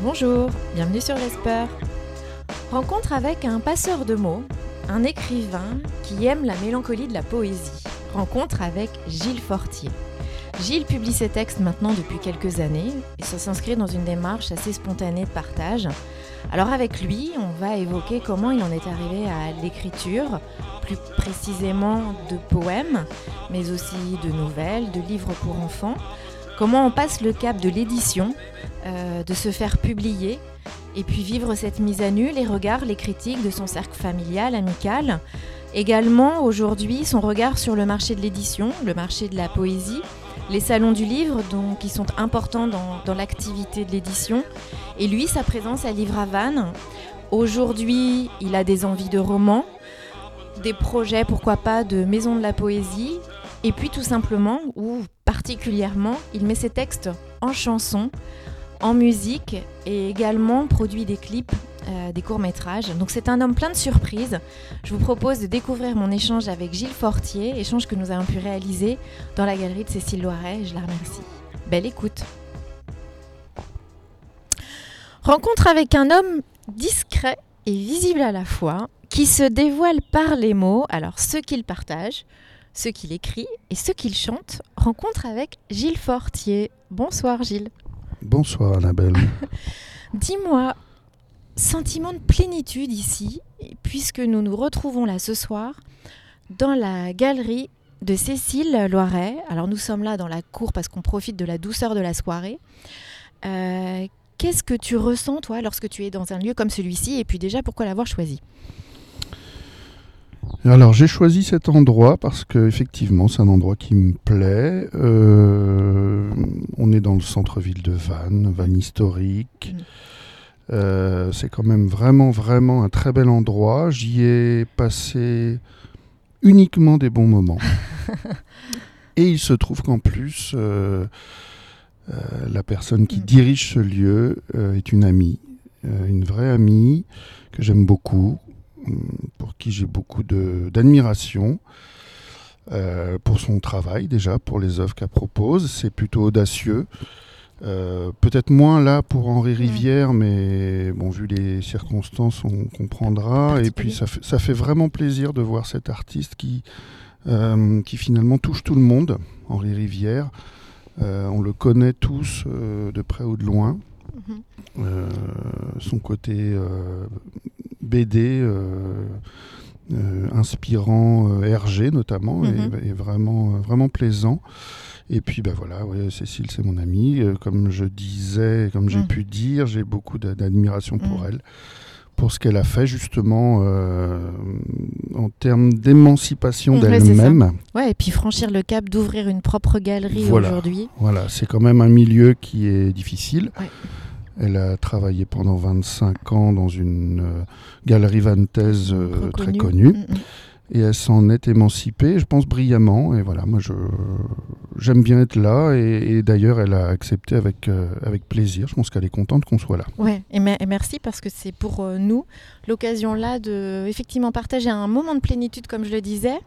Bonjour, bienvenue sur l'Esper. Rencontre avec un passeur de mots, un écrivain qui aime la mélancolie de la poésie. Rencontre avec Gilles Fortier. Gilles publie ses textes maintenant depuis quelques années et ça s'inscrit dans une démarche assez spontanée de partage. Alors avec lui, on va évoquer comment il en est arrivé à l'écriture, plus précisément de poèmes, mais aussi de nouvelles, de livres pour enfants, comment on passe le cap de l'édition, euh, de se faire publier, et puis vivre cette mise à nu, les regards, les critiques de son cercle familial, amical. Également aujourd'hui son regard sur le marché de l'édition, le marché de la poésie, les salons du livre donc, qui sont importants dans, l'activité de l'édition, et lui sa présence à Livre. Aujourd'hui il a des envies de romans, des projets pourquoi pas de maison de la poésie, et puis tout simplement, ou particulièrement, il met ses textes en chansons, en musique et également produit des clips, euh, des courts-métrages. Donc c'est un homme plein de surprises. Je vous propose de découvrir mon échange avec Gilles Fortier, échange que nous avons pu réaliser dans la galerie de Cécile Loiret. Je la remercie. Belle écoute. Rencontre avec un homme discret et visible à la fois, qui se dévoile par les mots, alors ceux qu'il partage, ceux qu'il écrit et ceux qu'il chante. Rencontre avec Gilles Fortier. Bonsoir Gilles. Bonsoir Annabelle. Dis-moi, sentiment de plénitude ici, puisque nous nous retrouvons là ce soir dans la galerie de Cécile Loiret. Alors nous sommes là dans la cour parce qu'on profite de la douceur de la soirée. Euh, Qu'est-ce que tu ressens toi lorsque tu es dans un lieu comme celui-ci? Et puis déjà pourquoi l'avoir choisi? Alors j'ai choisi cet endroit parce que effectivement c'est un endroit qui me plaît. Euh, on est dans le centre-ville de Vannes, Vannes historique. Mm. Euh, c'est quand même vraiment vraiment un très bel endroit. J'y ai passé uniquement des bons moments. Et il se trouve qu'en plus euh, la personne qui Mm. dirige ce lieu est une amie, une vraie amie que j'aime beaucoup, pour qui j'ai beaucoup d'admiration. euh, pour son travail déjà, pour les œuvres qu'elle propose, c'est plutôt audacieux. Euh, Peut-être moins là pour Henri Rivière, mais bon, vu les circonstances, on comprendra. Et puis ça fait, ça fait vraiment plaisir de voir cet artiste qui, euh, qui finalement touche tout le monde, Henri Rivière. Euh, on le connaît tous de près ou de loin. Mhm. Son côté BD, euh, euh, inspirant, euh, RG notamment, Mhm. est, est vraiment, euh, vraiment plaisant. Et puis ben voilà, ouais, Cécile c'est mon amie. Euh, comme je disais, comme j'ai Mhm. pu dire, j'ai beaucoup d'a- d'admiration pour Mhm. elle, pour ce qu'elle a fait justement euh, en termes d'émancipation Mhm, d'elle-même. Ouais, et puis franchir le cap d'ouvrir une propre galerie Voilà. aujourd'hui. Voilà, c'est quand même un milieu qui est difficile. Ouais. Elle a travaillé pendant 25 ans dans une euh, galerie vantaise euh, très connue Mm, mm. et elle s'en est émancipée, je pense brillamment. Et voilà, moi je j'aime bien être là et, et d'ailleurs elle a accepté avec, euh, avec plaisir. Je pense qu'elle est contente qu'on soit là. Ouais, et, mer- et merci parce que c'est pour nous l'occasion là de effectivement partager un moment de plénitude, comme je le disais,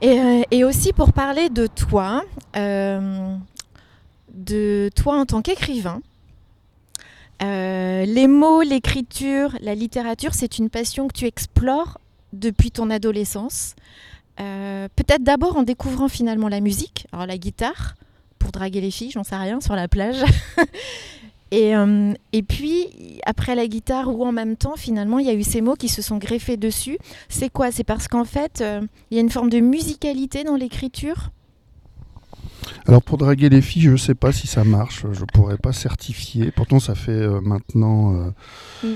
et, et aussi pour parler de toi, de toi en tant qu'écrivain. Euh, les mots, l'écriture, la littérature, c'est une passion que tu explores depuis ton adolescence. Euh, Peut-être d'abord en découvrant finalement la musique, alors la guitare, pour draguer les filles, j'en sais rien, sur la plage. Et, euh, et puis, après la guitare ou en même temps, finalement, il y a eu ces mots qui se sont greffés dessus. C'est quoi? C'est parce qu'en fait, il y a une forme de musicalité dans l'écriture? Alors pour draguer les filles, je ne sais pas si ça marche, je pourrais pas certifier. Pourtant ça fait euh, maintenant euh, Mm.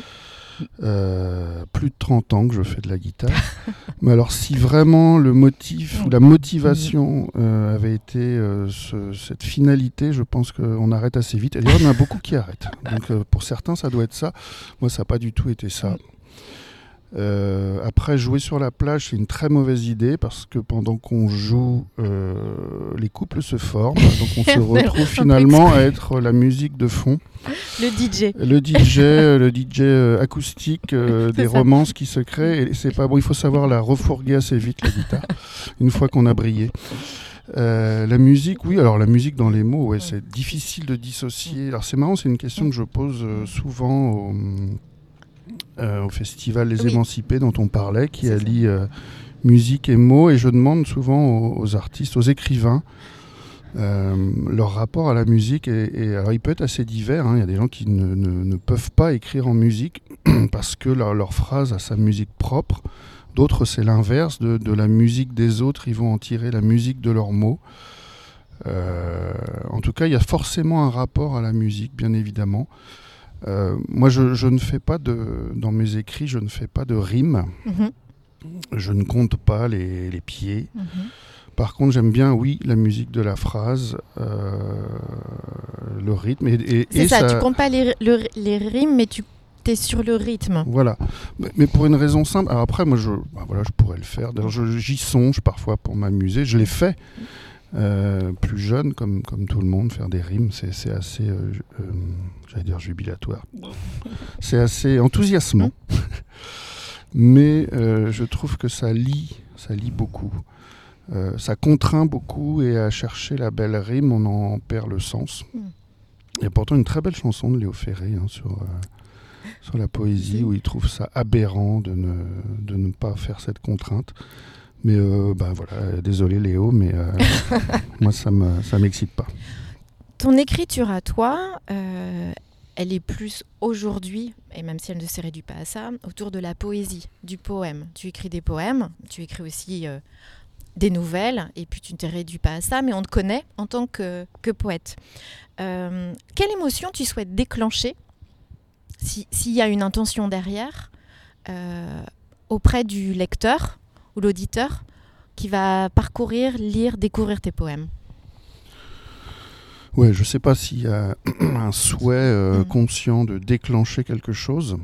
euh, plus de 30 ans que je fais de la guitare. Mais alors si vraiment le motif ou la motivation avait été ce- cette finalité, je pense qu'on arrête assez vite. Et d'ailleurs, il y en a beaucoup qui arrêtent. Donc pour certains, ça doit être ça. Moi, ça n'a pas du tout été ça. Euh, après, jouer sur la plage, c'est une très mauvaise idée parce que pendant qu'on joue, euh, les couples se forment. Donc on se retrouve finalement à être la musique de fond. Le DJ. Le DJ, euh, le DJ acoustique euh, des ça. romances qui se créent. Et c'est pas bon, il faut savoir la refourguer assez vite, la guitare, une fois qu'on a brillé. Euh, la musique, oui. Alors la musique dans les mots, ouais, c'est difficile de dissocier. Alors c'est marrant, c'est une question que je pose souvent au, euh, au festival Les Émancipés dont on parlait, qui allie musique et mots, et je demande souvent aux, artistes, aux écrivains, leur rapport à la musique. Et, alors il peut être assez divers. Hein. Il y a des gens qui ne, peuvent pas écrire en musique parce que leur, leur phrase a sa musique propre. D'autres, c'est l'inverse de, la musique des autres, ils vont en tirer la musique de leurs mots. Euh, en tout cas, il y a forcément un rapport à la musique, bien évidemment. Euh, moi, je, ne fais pas de, dans mes écrits, je ne fais pas de rimes. Mhm. Je ne compte pas les, pieds. Mhm. Par contre, j'aime bien, oui, la musique de la phrase, euh, le rythme. Et, c'est ça, tu comptes pas les, les rimes, mais tu sur le rythme. Voilà. Mais pour une raison simple. Alors après, moi, je, bah voilà, je pourrais le faire. D'ailleurs, j'y songe parfois pour m'amuser. Je l'ai fait. Euh, plus jeune, comme, comme tout le monde, faire des rimes, c'est assez, euh, euh, j'allais dire jubilatoire. c'est assez enthousiasmant. Mais je trouve que ça lit, ça lit beaucoup. ça contraint beaucoup et à chercher la belle rime, on en perd le sens. Il y a pourtant une très belle chanson de Léo Ferré hein, sur sur la poésie où il trouve ça aberrant de ne, de ne pas faire cette contrainte. Mais euh, bah, voilà, désolé Léo, mais euh, moi ça ne ça m'excite pas. Ton écriture à toi, euh, elle est plus aujourd'hui, et même si elle ne se réduit pas à ça, autour de la poésie, du poème. Tu écris des poèmes, tu écris aussi des nouvelles, et puis tu ne te réduis pas à ça, mais on te connaît en tant que, que poète. quelle émotion tu souhaites déclencher s'il y a une intention derrière, euh, auprès du lecteur ou l'auditeur qui va parcourir, lire, découvrir tes poèmes Ouais, je ne sais pas s'il y a un souhait euh, mm. conscient de déclencher quelque chose.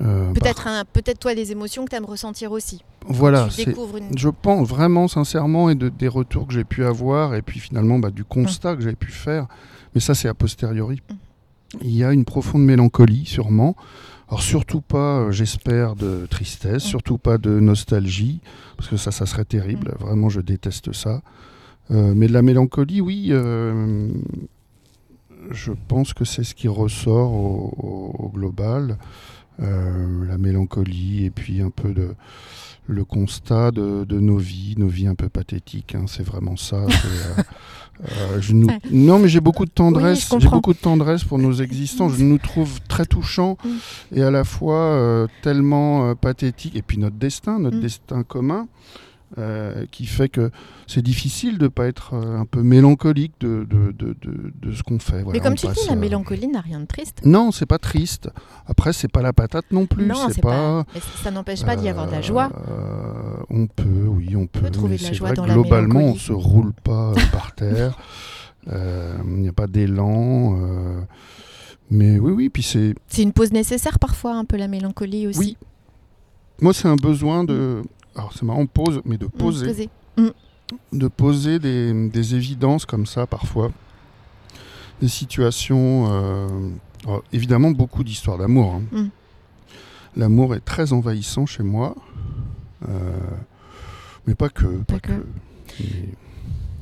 Euh, peut-être peut-être toi des émotions que tu aimes ressentir aussi. Voilà, je pense vraiment sincèrement et de, des retours que j'ai pu avoir et puis finalement bah, du constat que j'ai pu faire. Mais ça c'est a posteriori. Mm il y a une profonde mélancolie, sûrement. Alors surtout pas, euh, j'espère, de tristesse, surtout pas de nostalgie, parce que ça, ça serait terrible. Mm. Vraiment, je déteste ça. Euh, mais de la mélancolie, oui, euh, je pense que c'est ce qui ressort au, global. la mélancolie et puis un peu de le constat de, nos vies, nos vies un peu pathétiques. Hein, c'est vraiment ça. Euh, je Non, mais j'ai beaucoup de tendresse. j'ai beaucoup de tendresse pour nos existants. Je nous trouve très touchants mm. et à la fois euh, tellement euh, pathétiques. Et puis notre destin, notre mm. destin commun. Euh, qui fait que c'est difficile de ne pas être euh, un peu mélancolique de, de, de, de ce qu'on fait. Mais comme tu dis, la euh, mélancolie n'a rien de triste. Non, c'est pas triste. Après, c'est pas la patate non plus. Non, c'est pas... ça n'empêche pas d'y avoir de la joie. on peut, oui, on peut. trouver de la joie dans globalement, on se roule pas par terre. Il n'y a pas d'élan. mais oui, oui, puis c'est. C'est une pause nécessaire parfois, un peu la mélancolie aussi. Oui. Moi, c'est un besoin de alors c'est marrant, pose, mais de mm, poser. Mm. De poser des, évidences comme ça parfois. Des situations. Euh, évidemment, beaucoup d'histoires d'amour. Hein. Mm. L'amour est très envahissant chez moi. Euh, mais pas que. Pas, que.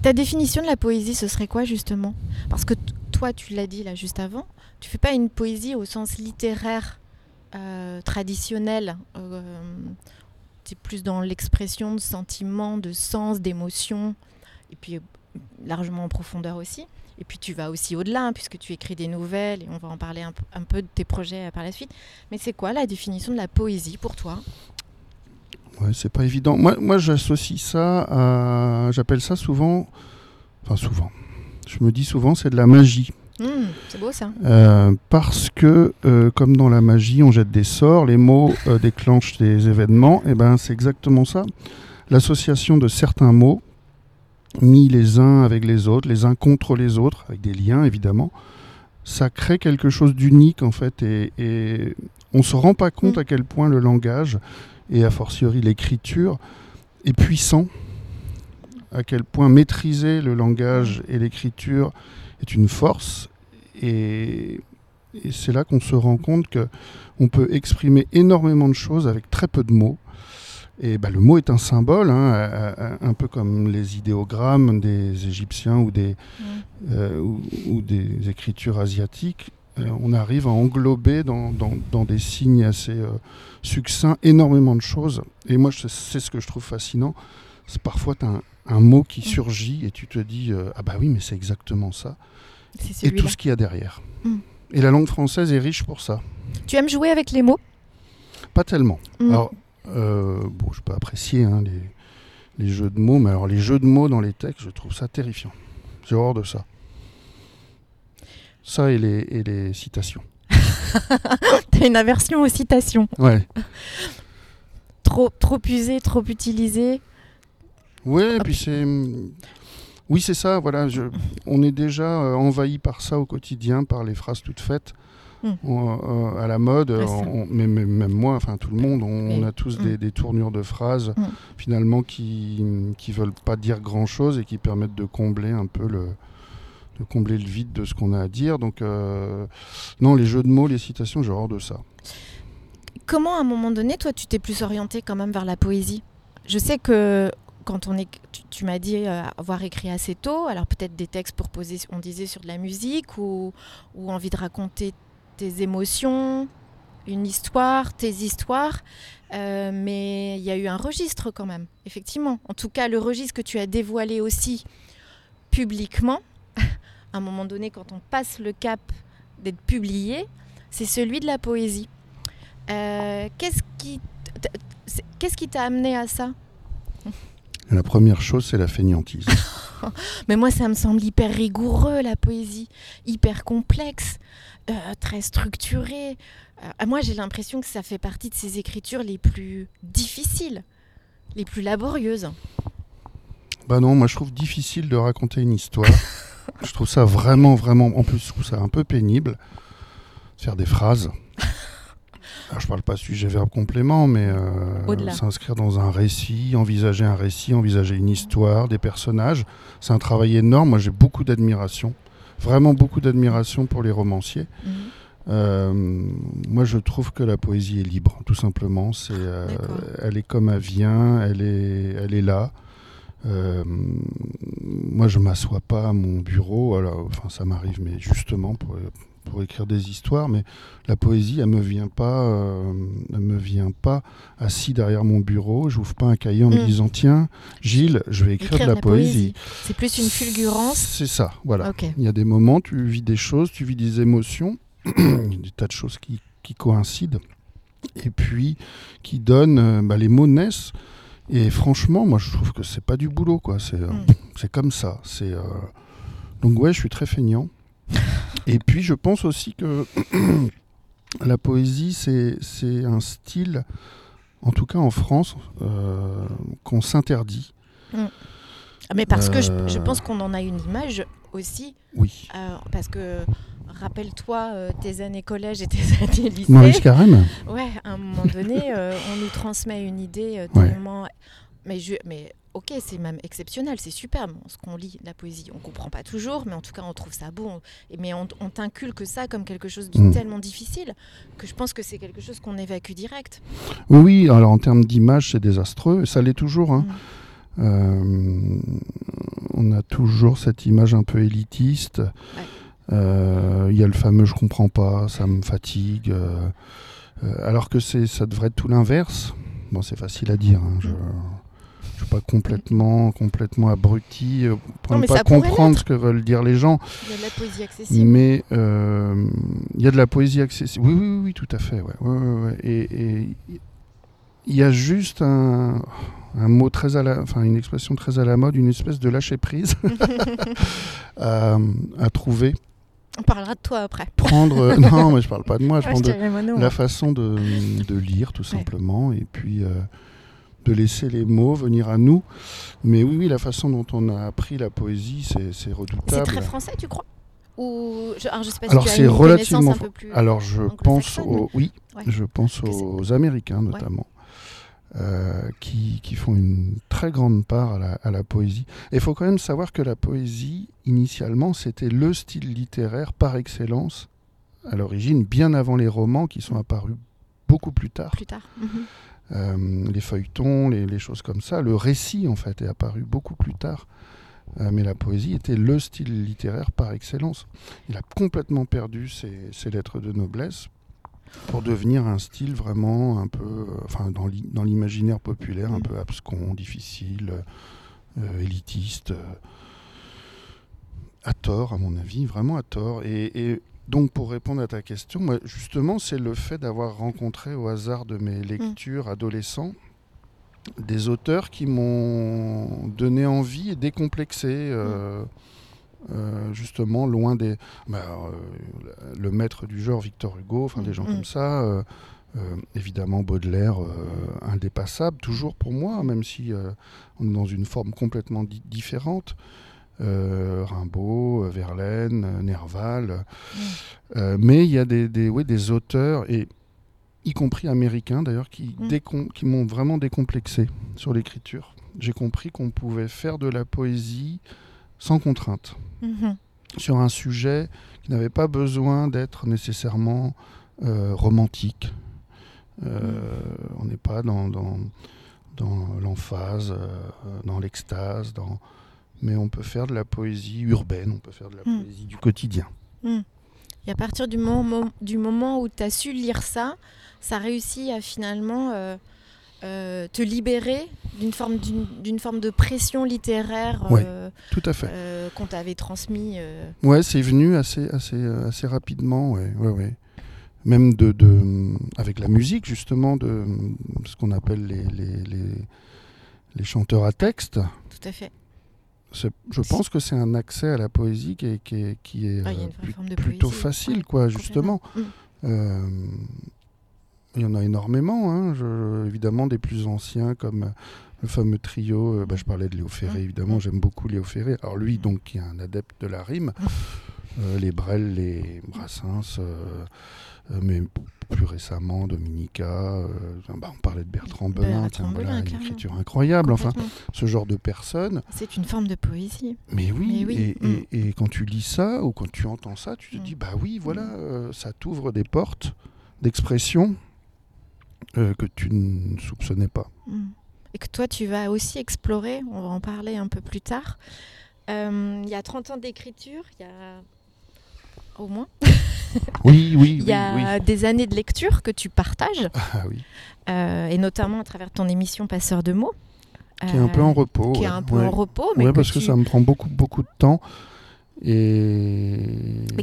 Ta définition de la poésie, ce serait quoi justement? Parce que toi, tu l'as dit là juste avant, tu fais pas une poésie au sens littéraire euh, traditionnel plus dans l'expression de sentiments, de sens, d'émotions, et puis euh, largement en profondeur aussi. Et puis tu vas aussi au-delà, hein, puisque tu écris des nouvelles, et on va en parler un, peu de tes projets euh, par la suite. Mais c'est quoi la définition de la poésie pour toi? C'est pas évident. Moi, moi j'associe ça. J'appelle ça souvent. Enfin, souvent. Je me dis souvent, c'est de la magie. Mmh, c'est beau ça. Euh, parce que, euh, comme dans la magie, on jette des sorts, les mots euh, déclenchent des événements, et ben c'est exactement ça. L'association de certains mots, mis les uns avec les autres, les uns contre les autres, avec des liens évidemment, ça crée quelque chose d'unique en fait, et, et on se rend pas compte mmh. à quel point le langage, et a fortiori l'écriture, est puissant, à quel point maîtriser le langage et l'écriture est une force. Et, c'est là qu'on se rend compte qu'on peut exprimer énormément de choses avec très peu de mots. Et bah, le mot est un symbole, hein, un peu comme les idéogrammes des Égyptiens ou des, euh, ou, des écritures asiatiques. Euh, on arrive à englober dans, dans, des signes assez euh, succincts énormément de choses. Et moi, c'est ce que je trouve fascinant. C'est parfois, tu as un, mot qui surgit et tu te dis Ah bah oui, mais c'est exactement ça. Et tout ce qu'il y a derrière. Mm. Et la langue française est riche pour ça. Tu aimes jouer avec les mots? Pas tellement. Mm. Alors, euh, bon, je peux apprécier hein, les, jeux de mots, mais alors les jeux de mots dans les textes, je trouve ça terrifiant. J'ai horreur de ça. Ça et les, et les citations. T'as une aversion aux citations. Ouais. trop, trop usé, trop utilisé. Puis c'est. Oui, c'est ça, voilà. Je... On est déjà euh, envahi par ça au quotidien, par les phrases toutes faites. Hmm. Euh, à la mode, mais, même moi, enfin tout le monde, on, a tous hmm. des, tournures de phrases hmm. finalement qui qui veulent pas dire grand chose et qui permettent de combler un peu le de combler le vide de ce qu'on a à dire. Donc euh, non, les jeux de mots, les citations, j'ai horreur de ça. Comment à un moment donné, toi, tu t'es plus orienté quand même vers la poésie? Je sais que quand on est, tu, m'as dit euh, avoir écrit assez tôt, alors peut-être des textes pour poser, on disait sur de la musique ou, ou envie de raconter tes émotions, une histoire, tes histoires. Euh, mais il y a eu un registre quand même, effectivement. En tout cas, le registre que tu as dévoilé aussi publiquement, à un moment donné, quand on passe le cap d'être publié, c'est celui de la poésie. Euh, qu'est-ce qui qu'est-ce qui t'a amené à ça? La première chose, c'est la fainéantise. Mais moi, ça me semble hyper rigoureux, la poésie, hyper complexe. Euh, très structuré. Euh, moi, j'ai l'impression que ça fait partie de ces écritures les plus difficiles, les plus laborieuses. Bah non, moi je trouve difficile de raconter une histoire. je trouve ça vraiment, vraiment. En plus, je trouve ça un peu pénible. Faire des phrases. Alors, je parle pas sujet, verbe, complément, mais euh, s'inscrire dans un récit, envisager un récit, envisager une histoire, des personnages. C'est un travail énorme. Moi, j'ai beaucoup d'admiration vraiment beaucoup d'admiration pour les romanciers. Mhm. Euh, moi, je trouve que la poésie est libre, tout simplement. C'est, euh, elle est comme elle vient, elle est, elle est là. Euh, moi, je m'assois pas à mon bureau. Alors, enfin, ça m'arrive, mais justement pour, pour écrire des histoires, mais la poésie, elle me vient pas, euh, elle me vient pas assis derrière mon bureau. Je n'ouvre pas un cahier en me mm. disant tiens, Gilles, je vais écrire, de la, poésie. C'est plus une fulgurance. C'est ça, voilà. Il y a des moments, tu vis des choses, tu vis des émotions, des tas de choses qui, qui, coïncident, et puis qui donnent, euh, bah, les mots naissent. Et franchement, moi, je trouve que c'est pas du boulot, quoi. C'est euh, mm. comme ça. C'est donc ouais, je suis très feignant. Et puis je pense aussi que la poésie, c'est un style, en tout cas en France, euh, qu'on s'interdit. Mm. Ah, mais parce que je, euh. pense qu'on en a une image aussi. Oui. Euh, parce que rappelle-toi tes années collège et tes années lycée. Maurice Carême Ouais, à un moment donné, on nous transmet une idée tellement. Mais, je, mais ok, c'est même exceptionnel, c'est superbe ce qu'on lit, la poésie. On comprend pas toujours, mais en tout cas, on trouve ça beau. mais on, on t'inculque ça comme quelque chose de mm. tellement difficile que je pense que c'est quelque chose qu'on évacue direct. Oui, alors en termes d'image, c'est désastreux, ça l'est toujours. Hein. Mm. Euh, on a toujours cette image un peu élitiste. Euh, il y a le fameux je comprends pas, ça me fatigue. Euh, alors que ça devrait être tout l'inverse. Bon, c'est facile à dire. Hein, je, je suis pas complètement, complètement abruti euh, pour ne pas comprendre ce que veulent dire les gens. Il y a de la poésie accessible. Mais euh, il y a de la poésie accessible. Oui, oui, oui, tout à fait. Ouais. Et il y a juste un, un, mot très à la, enfin une expression très à la mode, une espèce de lâcher prise à, trouver. On parlera de toi après. Prendre, non, mais je parle pas de moi. Je parle de la façon de, de, lire, tout simplement, et puis. Euh, de laisser les mots venir à nous. Mais oui, oui, la façon dont on a appris la poésie, c'est redoutable. C'est très français, tu crois? Ou je, alors, sais pas alors c'est relativement. alors je pense aux, oui, je pense aux Américains notamment. Euh, qui, qui, font une très grande part à la, à la poésie. Et il faut quand même savoir que la poésie, initialement, c'était le style littéraire par excellence, à l'origine, bien avant les romans qui sont apparus beaucoup plus tard. Plus tard. Mhm. Les feuilletons, les, choses comme ça. Le récit, en fait, est apparu beaucoup plus tard. mais la poésie était le style littéraire par excellence. Il a complètement perdu ses lettres de noblesse pour devenir un style vraiment un peu, enfin, dans l'imaginaire populaire, un mm. peu abscon, difficile, euh, élitiste, euh, à tort, à mon avis, vraiment à tort. Et, donc, pour répondre à ta question, moi, justement, c'est le fait d'avoir rencontré au hasard de mes lectures mm. adolescents des auteurs qui m'ont donné envie et décomplexé. Euh, mm. justement loin des bah, le maître du genre Victor Hugo enfin des gens comme ça euh, évidemment Baudelaire euh, indépassable, toujours pour moi, même si euh, on est dans une forme complètement différente. Rimbaud, Verlaine, Nerval. mais il y a des, des, des auteurs, et y compris américains d'ailleurs, qui, mm. qui m'ont vraiment décomplexé sur l'écriture. J'ai compris qu'on pouvait faire de la poésie sans contrainte, mm-hmm. sur un sujet qui n'avait pas besoin d'être nécessairement romantique, euh, on n'est pas dans, dans, l'emphase, euh, dans l'extase, dans... mais on peut faire de la poésie urbaine, on peut faire de la hmm. poésie du quotidien. Hmm. Et à partir du moment, du moment où tu as su lire ça, ça réussit à finalement euh, te libérer d'une forme, d'une, forme de pression littéraire tout à fait. qu'on t'avait transmis. Ouais, c'est venu assez, assez, assez rapidement. Ouais, ouais, ouais même de, de, avec la musique justement, de ce qu'on appelle les, les, les, chanteurs à texte. Tout à fait. Je pense que c'est un accès à la poésie qui est, qui est, qui est euh, plutôt facile, quoi, justement. Mm. Euh, il y en a énormément, hein, évidemment des plus anciens comme le fameux trio, euh, bah, je parlais de Léo Ferré, mm. évidemment, mm. j'aime beaucoup Léo Ferré. Alors lui, donc, qui est un adepte de la rime, les Brel, les Brassens, euh, mais plus récemment, Dominica, euh, bah, on parlait de Bertrand Belin, voilà, une écriture incroyable. Enfin, ce genre de personne. C'est une forme de poésie. Mais oui, mm. Et, quand tu lis ça ou quand tu entends ça, tu te mm. dis bah oui, voilà, mm. euh, ça t'ouvre des portes d'expression que tu ne soupçonnais pas. Et que toi, tu vas aussi explorer. On va en parler un peu plus tard. Il y a 30 ans d'écriture, il y a au moins. Oui, oui. Il y a des années de lecture que tu partages, ah, oui. Euh, et notamment à travers ton émission Passeur de mots. Qui est un peu en repos. Qui est un peu en repos, mais ouais, parce que ça me prend beaucoup, beaucoup de temps. Et...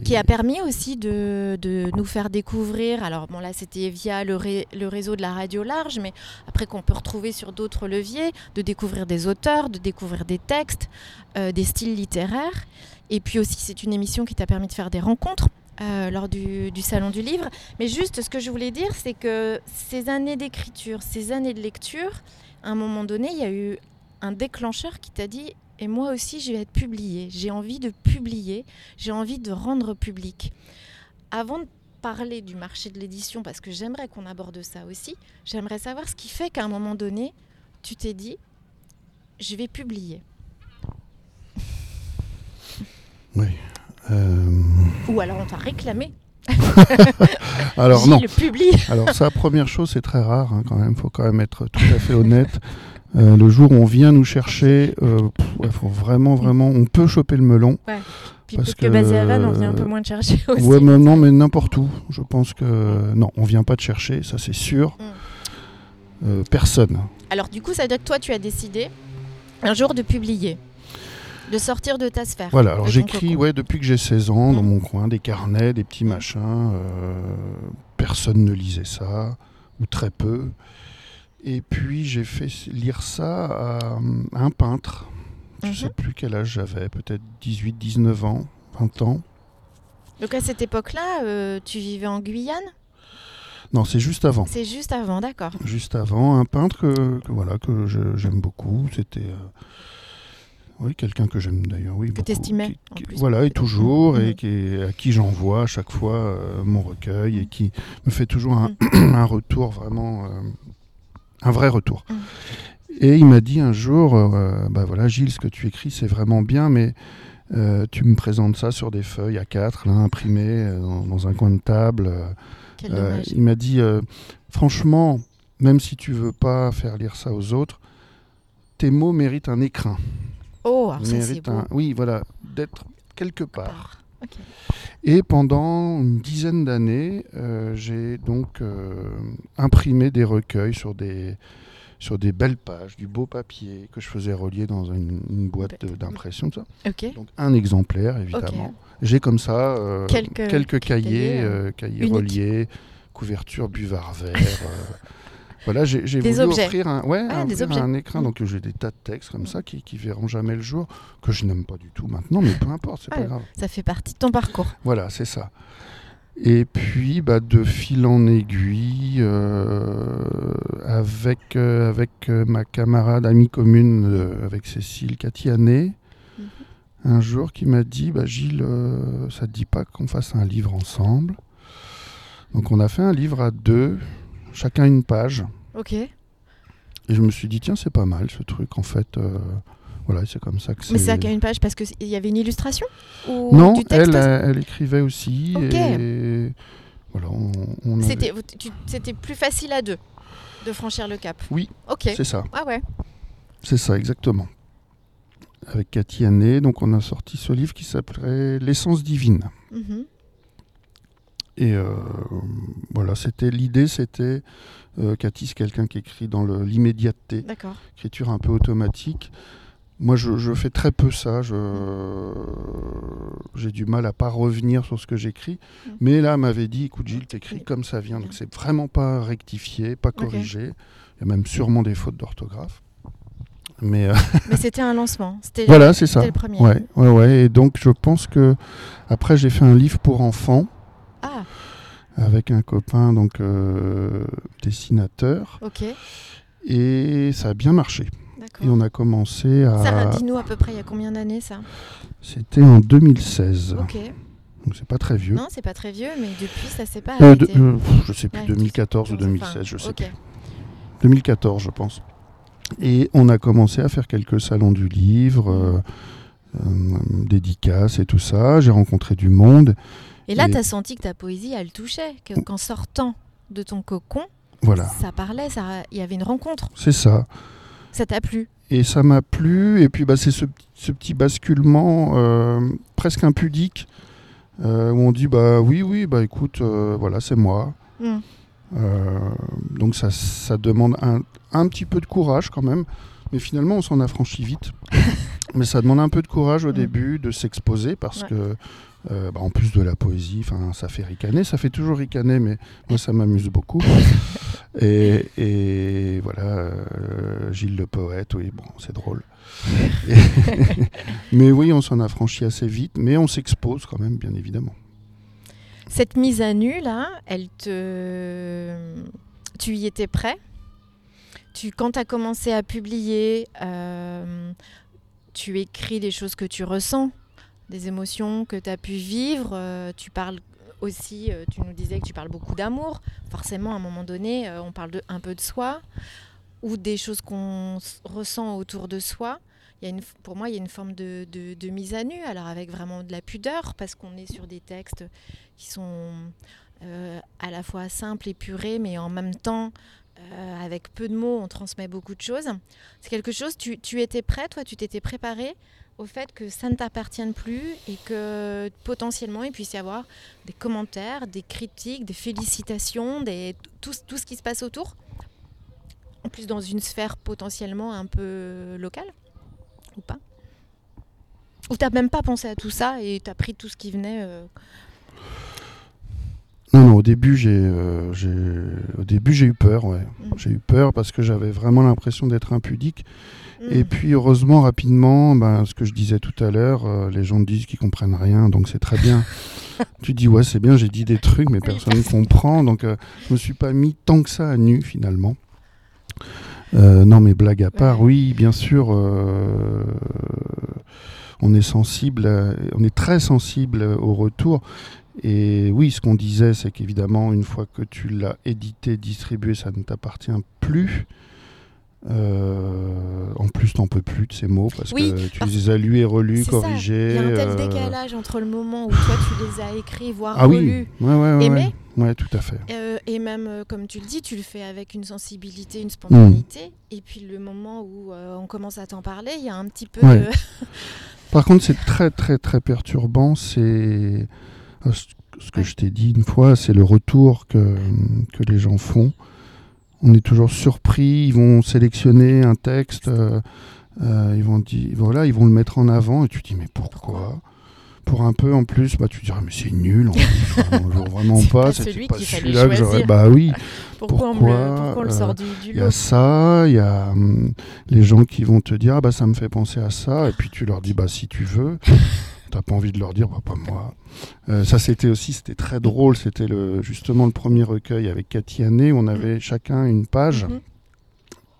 qui a permis aussi de, de, nous faire découvrir, alors bon là c'était via le, le, réseau de la radio large, mais après qu'on peut retrouver sur d'autres leviers, de découvrir des auteurs, de découvrir des textes, euh, des styles littéraires. Et puis aussi c'est une émission qui t'a permis de faire des rencontres euh, lors du, Salon du Livre. Mais juste, ce que je voulais dire, c'est que ces années d'écriture, ces années de lecture, à un moment donné, il y a eu un déclencheur qui t'a dit Et moi aussi, je vais être publié. J'ai envie de publier, j'ai envie de rendre public. Avant de parler du marché de l'édition, parce que j'aimerais qu'on aborde ça aussi, j'aimerais savoir ce qui fait qu'à un moment donné, tu t'es dit Je vais publier. Oui. Euh, Ou alors on t'a réclamé. alors non. Le publie. alors ça, première chose, c'est très rare hein, quand même. Il faut quand même être tout à fait honnête. Euh, le jour où on vient nous chercher, euh, faut vraiment, vraiment, on peut choper le melon. Ouais. Puis parce que, que on vient un peu moins de chercher aussi. Ouais, mais non, mais n'importe où. Je pense que non, on vient pas de chercher, ça c'est sûr. Mm. Euh, personne. Alors du coup, ça veut dire que toi, tu as décidé un jour de publier. De sortir de ta sphère. Voilà, alors j'écris ouais, depuis que j'ai 16 ans dans mm. mon coin, des carnets, des petits machins. Euh, personne ne lisait ça, ou très peu. Et puis j'ai fait lire ça à, un peintre. Je ne sais mhm. plus quel âge j'avais, peut-être 18, 19 ans, 20 ans. Donc à cette époque-là, euh, tu vivais en Guyane? Non, c'est juste avant. C'est juste avant, d'accord. Juste avant, un peintre que, voilà que j'aime beaucoup. C'était euh, oui, quelqu'un que j'aime d'ailleurs, oui. Que tu estimais Voilà, et toujours, et qui, à qui j'envoie à chaque fois euh, mon recueil, et qui me fait toujours un, mm. retour vraiment, euh, un vrai retour. Et il m'a dit un jour, euh, bah voilà, Gilles, ce que tu écris, c'est vraiment bien, mais tu me présentes ça sur des feuilles à quatre, là, imprimées dans, dans, un coin de table. il m'a dit, franchement, même si tu veux pas faire lire ça aux autres, tes mots méritent un écrin. Oh, alors ça un- Oui, voilà, d'être quelque part. Et pendant une dizaine d'années, euh, j'ai donc euh, imprimé des recueils sur des, sur des belles pages, du beau papier que je faisais relier dans une, une boîte d'impression. tout ça. Ok. Donc un exemplaire, évidemment. J'ai comme ça euh, Quelques- quelques, cahiers, cahiers, reliés, couverture buvard vert. voilà, j'ai voulu objets. offrir un, ouais, Ah, un- des offrir objets. un écrin. Mm. Donc j'ai des tas de textes comme Mm. ça qui, qui verront jamais le jour, que je n'aime pas du tout maintenant, mais peu importe, c'est Ah, pas grave. Ça fait partie de ton parcours. Voilà, c'est ça. Et puis, bah, de fil en aiguille, euh, avec, euh, avec euh, ma camarade, amie commune, euh, avec Cécile Catianet, Mhm. un jour qui m'a dit bah, Gilles, ça te dit pas qu'on fasse un livre ensemble? Donc, on a fait un livre à deux, chacun une page. Ok. Et je me suis dit Tiens, c'est pas mal ce truc, en fait. euh, voilà, c'est comme ça que c'est. Mais c'est à une page? Parce qu'il y avait une illustration ou Non, du texte? elle, elle, elle écrivait aussi. Ok. Et voilà, on, on avait- C'était tu- c'était plus facile à deux de franchir le cap. Oui, Ok. c'est ça. Ah ouais. C'est ça, exactement. Avec Cathy Hannet, donc on a sorti ce livre qui s'appelait L'essence divine. Mhm. Et euh, voilà, c'était l'idée, c'était euh, Cathy, c'est quelqu'un qui écrit dans l'immédiateté, écriture un peu automatique. Moi, je, je fais très peu ça. J'ai du mal à pas revenir sur ce que j'écris. Mm. Mais là, elle m'avait dit, écoute Gilles, t'écris comme ça vient. Donc Bien. c'est vraiment pas rectifié, pas corrigé. Il y a même sûrement des fautes d'orthographe. Mais euh, Mais c'était un lancement. Voilà, c'est ça. c'était le premier. Ouais, ouais, ouais. Et donc, je pense que après, j'ai fait un livre pour enfants Ah, avec un copain, donc euh, dessinateur, ok. et ça a bien marché. Et on a commencé à. Ça, dis-nous à peu près il y a combien d'années ça? C'était en 2016, Ok. donc c'est pas très vieux. Non, c'est pas très vieux, mais depuis ça s'est pas Euh, arrêté. de- euh, je sais plus, Ouais, 2014 ou Enfin, 2016, je sais plus. 2014, je pense. Et on a commencé à faire quelques salons du livre, euh, dédicaces et tout ça. J'ai rencontré du monde. Et là, tu as senti que ta poésie, elle touchait, que- qu'en sortant de ton cocon, Voilà, ça parlait, ça, il y avait une rencontre. c'est ça. Ça t'a plu Et ça m'a plu. Et puis, bah, c'est ce, ce petit basculement euh, presque impudique euh, où on dit bah oui, oui, bah écoute, euh, voilà, c'est moi. Euh, donc ça, ça demande un, un petit peu de courage quand même, mais finalement on s'en affranchit vite. mais ça demande un peu de courage au Mm. début de s'exposer parce Ouais. que, euh, bah, en plus de la poésie, ça fait ricaner, ça fait toujours ricaner, mais moi ça m'amuse beaucoup. et, et voilà, euh, Gilles le poète, oui, bon, c'est drôle. Et- mais oui, on s'en affranchit assez vite, mais on s'expose quand même, bien évidemment. Cette mise à nu, là, elle te... Tu y étais prêt? Tu, Quand tu as commencé à publier, euh, tu écris des choses que tu ressens, des émotions que tu as pu vivre. euh, tu parles aussi, euh, tu nous disais que tu parles beaucoup d'amour. Forcément, à un moment donné, euh, on parle de, un peu de soi ou des choses qu'on ressent autour de soi. Il y a une, pour moi, il y a une forme de, de- de mise à nu, alors avec vraiment de la pudeur, parce qu'on est sur des textes qui sont à la fois simples, épurés, mais en même temps, avec peu de mots, on transmet beaucoup de choses. C'est quelque chose, tu, tu étais prêt, toi, tu t'étais préparé au fait que ça ne t'appartienne plus et que potentiellement il puisse y avoir des commentaires, des critiques, des félicitations, des, tout, tout ce qui se passe autour. En plus, dans une sphère potentiellement un peu locale, ou pas Ou t'as même pas pensé à tout ça et t'as pris tout ce qui venait euh, Non, non, au début, j'ai, euh, j'ai- au début, j'ai eu peur, ouais. Mm. J'ai eu peur parce que j'avais vraiment l'impression d'être impudique. Et hmm. puis, heureusement, rapidement, ben, ce que je disais tout à l'heure, euh, les gens disent qu'ils comprennent rien, donc c'est très bien. tu dis, ouais, c'est bien, j'ai dit des trucs, mais personne ne comprend, donc euh, je me suis pas mis tant que ça à nu, finalement. Euh, non, mais blague à part, Ouais. oui, bien sûr, euh, on est sensible, à- on est très sensible au retour. Et oui, ce qu'on disait, c'est qu'évidemment, une fois que tu l'as édité, distribué, ça ne t'appartient plus. Euh, en plus, t'en peux plus de ces mots parce Oui, que tu les as lus et relus, corrigés. Il y a un tel euh, décalage entre le moment où toi tu les as écrits, voire Ah oui, relus, ouais, ouais, ouais, aimés, ouais. Tout à fait. Euh, et même, comme tu le dis, tu le fais avec une sensibilité, une spontanéité. Et puis le moment où on commence à t'en parler, il y a un petit peu Ouais. de... Par contre, c'est très, très, très perturbant. C'est ce que je t'ai dit une fois, c'est le retour que, que les gens font. On est toujours surpris. Ils vont sélectionner un texte. euh, euh, ils vont dire, voilà, ils vont le mettre en avant. Et tu te dis, mais pourquoi? Pour un peu, en plus, bah, tu te diras, mais c'est nul. En plus, vraiment, vraiment C'est pas. pas C'était celui pas celui-là que j'aurais. Bah oui. pourquoi, on, me le, pourquoi, pourquoi on le euh, sort du, du Il y a ça, il y a hum, les gens qui vont te dire ah bah ça me fait penser à ça et puis tu leur dis bah si tu veux. T'as pas envie de leur dire bah pas moi. Euh, ça c'était aussi c'était très drôle. C'était le justement le premier recueil avec Cathy où on avait chacun une page Mhm.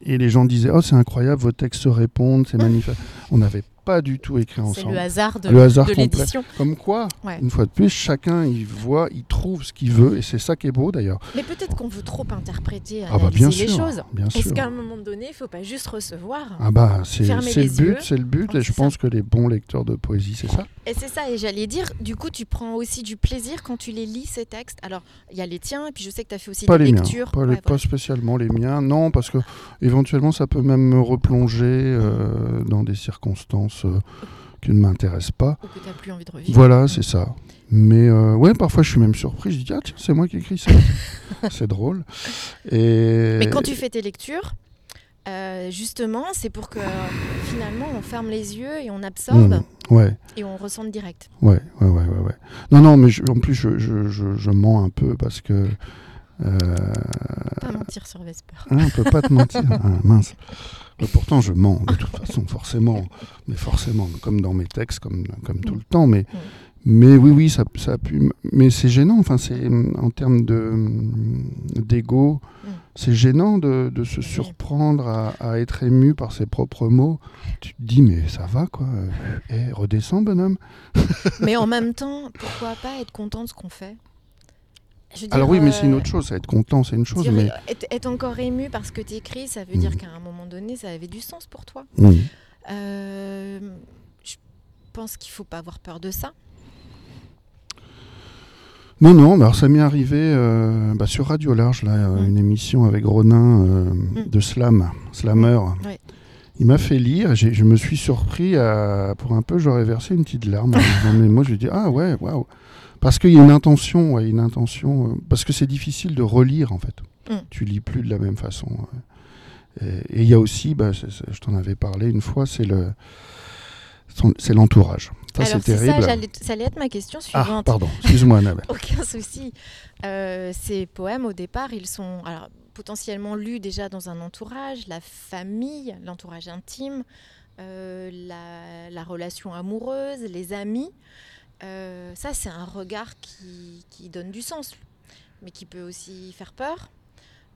et les gens disaient oh c'est incroyable vos textes se répondent c'est magnifique. on n'avait pas du tout écrit C'est ensemble. le hasard de, Le hasard de complet. l'édition. Comme quoi, Ouais. une fois de plus, chacun il voit, il trouve ce qu'il veut et c'est ça qui est beau d'ailleurs. Mais peut-être qu'on veut trop interpréter, Ah bah bien les sûr, choses. Est-ce qu'à un moment donné, il ne faut pas juste recevoir Ah bah c'est c'est le but, c'est le but et je c'est pense que les bons lecteurs de poésie, c'est ça. Et c'est ça, et j'allais dire, du coup, tu prends aussi du plaisir quand tu les lis, ces textes? Alors, il y a les tiens, et puis je sais que tu as fait aussi Pas des les miens, lectures. les- Ouais, pas spécialement les miens, non, parce que éventuellement ça peut même me replonger euh, dans des circonstances euh, qui ne m'intéressent pas. Ou que tu plus envie de revivre. Voilà, c'est ça. Mais euh, ouais, parfois je suis même surpris, je dis ah tiens, c'est moi qui écris ça. c'est drôle. Et Mais quand tu fais tes lectures, euh, justement, c'est pour que finalement on ferme les yeux et on absorbe Mmh, ouais. et on ressente direct. Ouais, ouais, ouais, ouais, ouais. Non, non, mais je- en plus, je, je, je mens un peu parce que. Euh, Pas mentir sur Vesper. hein, on peut pas te mentir. Ah, mince. Mais pourtant, je mens, de toute façon, forcément. Mais forcément, comme dans mes textes, comme, comme tout le temps. Mais, mais oui, oui, ça, ça a pu. Mais c'est gênant, enfin, c'est en termes de, d'ego, Mm. c'est gênant de, de se surprendre à, à être ému par ses propres mots. Tu te dis, mais ça va, quoi. Eh, redescends, bonhomme. Mais en même temps, pourquoi pas être content de ce qu'on fait? Dire, Alors oui, mais c'est une euh, autre chose. Ça être content, c'est une chose. dire, Mais... être, être encore ému parce que tu écris, ça veut Mm. dire qu'à un moment donné, ça avait du sens pour toi. Mm. Euh, je pense qu'il faut pas avoir peur de ça. Non, non, alors ça m'est arrivé euh, bah, sur Radio Large, là, euh, Mm. une émission avec Ronin euh, de slam, slammer. Il m'a fait lire, je me suis surpris à, pour un peu, j'aurais versé une petite larme. mais moi, je lui dis, ah ouais, waouh. Parce qu'il y a une intention, ouais, une intention, euh, parce que c'est difficile de relire en fait. Mm. Tu lis plus de la même façon. ouais. Et il y a aussi, bah, je t'en avais parlé une fois, c'est le, son- c'est l'entourage. Ça, c'est ça, terrible. ça allait être ma question ah, suivante. pardon, excuse-moi, Annabelle. Aucun souci. Euh, ces poèmes, au départ, ils sont alors, potentiellement lus déjà dans un entourage, la famille, l'entourage intime, euh, la, la relation amoureuse, les amis. Euh, ça, c'est un regard qui, qui donne du sens, mais qui peut aussi faire peur.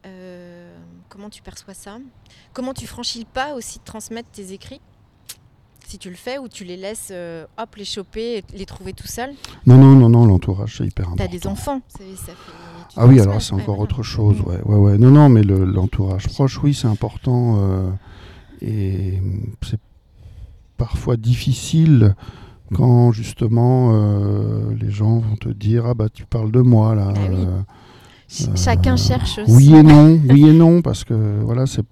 Euh, comment tu perçois ça? Comment tu franchis le pas aussi de transmettre tes écrits? Si tu le fais ou tu les laisses euh, hop les choper, les trouver tout seul Non, non, non, non, l'entourage, c'est hyper important. T'as des enfants, ça, ça fait. Ah oui, alors c'est encore autre chose. Mm. Ouais, ouais, ouais. Non, non, mais le- l'entourage proche, oui, c'est important. euh, et c'est parfois difficile quand justement euh, les gens vont te dire Ah bah tu parles de moi là. Ah oui. euh, Ch- Chacun cherche aussi. oui et non, oui et non, parce que voilà, c'est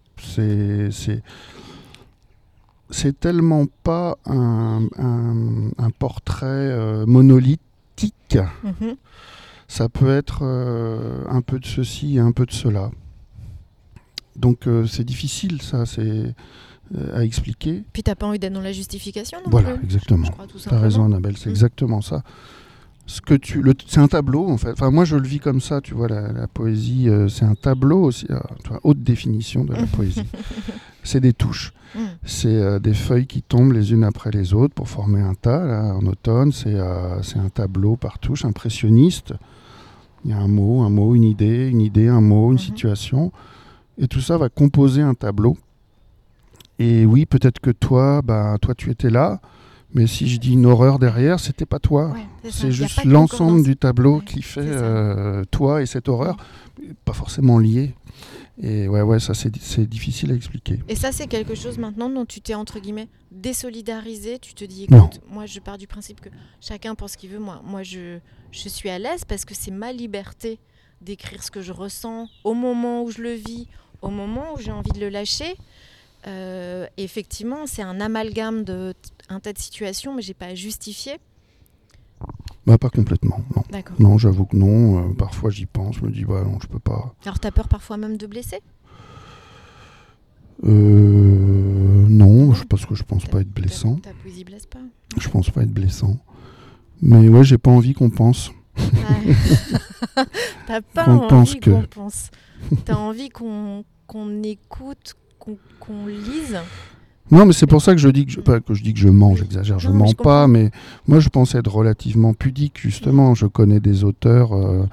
c'est tellement pas un, un- un portrait euh, monolithique. Mhm. Ça peut être euh, un peu de ceci et un peu de cela. Donc euh, c'est difficile, ça, c'est euh, à expliquer. Puis t'as pas envie d'être dans la justification non Voilà, plus exactement. Je crois tout Tu as raison. Annabelle, c'est Mm. exactement ça. Ce que tu, le- c'est un tableau en fait. Enfin, moi, je le vis comme ça. Tu vois, la, la poésie, euh, c'est un tableau aussi. euh, vois, haute définition de la poésie. c'est des touches. Mm. C'est euh, des feuilles qui tombent les unes après les autres pour former un tas. Là, en automne, c'est euh, un tableau par touche, impressionniste. Il y a un mot, un mot, une idée, une idée, un mot, une Mhm. situation. Et tout ça va composer un tableau. Et oui, peut-être que toi, bah, toi, tu étais là. Mais si je dis une horreur derrière, c'était pas toi. Ouais, c'est juste l'ensemble du tableau Ouais, qui fait euh, toi et cette horreur, pas forcément lié. Et ouais, ouais, ça c'est difficile à expliquer. Et ça, c'est quelque chose maintenant dont tu t'es entre guillemets désolidarisé. Tu te dis, Non. écoute, moi, je pars du principe que chacun pense ce qu'il veut. Moi, moi, je, je suis à l'aise parce que c'est ma liberté d'écrire ce que je ressens au moment où je le vis, au moment où j'ai envie de le lâcher. Euh, effectivement, c'est un amalgame de un tas de situations, mais j'ai pas à justifier. Bah, pas complètement, non. Non, j'avoue que non. euh, parfois, j'y pense, je me dis, bah non, je peux pas. Alors, tu as peur parfois même de blesser? Euh, non, je, parce que je pense pas être blessant. Ta, poésie blesse pas? Je pense pas être blessant. Mais ouais, j'ai pas envie qu'on pense. Ouais. T'as pas envie pense qu'on pense. T'as envie qu'on qu'on écoute, qu'on lise. Non, mais c'est pour ça que je dis que je, pas que je dis que je mens, j'exagère, je Non, mens je pas, mais moi je pense être relativement pudique justement. Je connais des auteurs euh,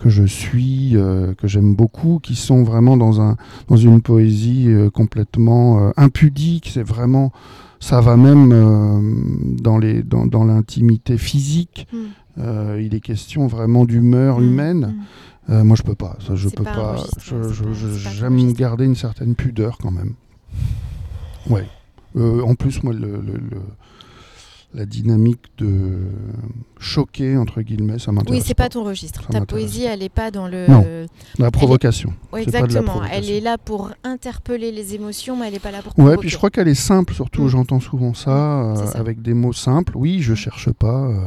que je suis, euh, que j'aime beaucoup, qui sont vraiment dans un dans une poésie euh, complètement impudique. C'est vraiment ça va même dans les dans, dans l'intimité physique. Hmm. Euh, il est question vraiment d'humeur Mm, humaine. mm. Euh, moi, je peux pas. Ça, je peux pas pas. ouais, pas- pas ton J'aime garder une certaine pudeur quand même. Ouais. Euh, en plus, moi, le, le- le- la dynamique de choquer entre guillemets, ça m'intéresse. Oui, c'est pas ton registre. Ça Ta poésie, elle est pas dans le. Non. La provocation. Ouais, pas exactement. Elle est là pour interpeller les émotions, mais elle est pas là pour. Ouais, provoquer. puis je crois qu'elle est simple, surtout. Mm. J'entends souvent ça, euh, avec des mots simples. Oui, je cherche pas euh,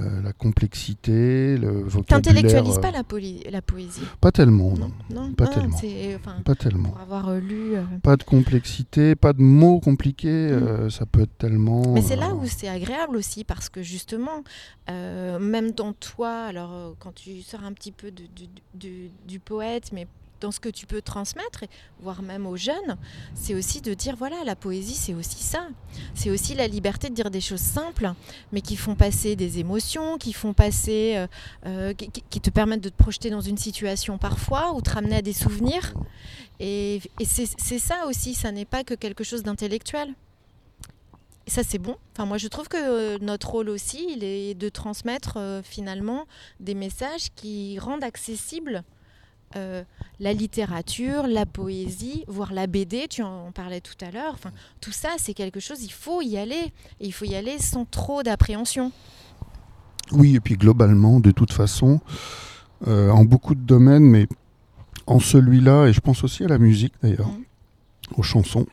euh, la complexité, le vocabulaire. T'intellectualises euh, pas la, la poésie. Pas tellement, non. non, pas non, tellement. Enfin, Pas tellement. pour avoir euh, lu. euh, Pas de complexité, pas de mots compliqués, euh, ça peut être tellement. Mm. Mais c'est là où c'est agréable aussi, parce que justement, même dans toi, alors quand tu sors un petit peu de- du- du- du poète, mais dans ce que tu peux transmettre, et voire même aux jeunes, c'est aussi de dire, voilà, la poésie, c'est aussi ça. C'est aussi la liberté de dire des choses simples, mais qui font passer des émotions, qui font passer, euh, euh, qui, te permettent de te projeter dans une situation parfois, ou te ramener à des souvenirs. Et, c'est ça aussi, ça n'est pas que quelque chose d'intellectuel. Ça, c'est bon. Enfin, moi, je trouve que euh, notre rôle aussi, il est de transmettre finalement des messages qui rendent accessible euh, la littérature, la poésie, voire la BD. Tu en parlais tout à l'heure. Enfin, tout ça, c'est quelque chose. Il faut y aller. Et il faut y aller sans trop d'appréhension. Oui, et puis globalement, de toute façon, euh, en beaucoup de domaines, mais en celui-là, et je pense aussi à la musique d'ailleurs, Mhm. aux chansons,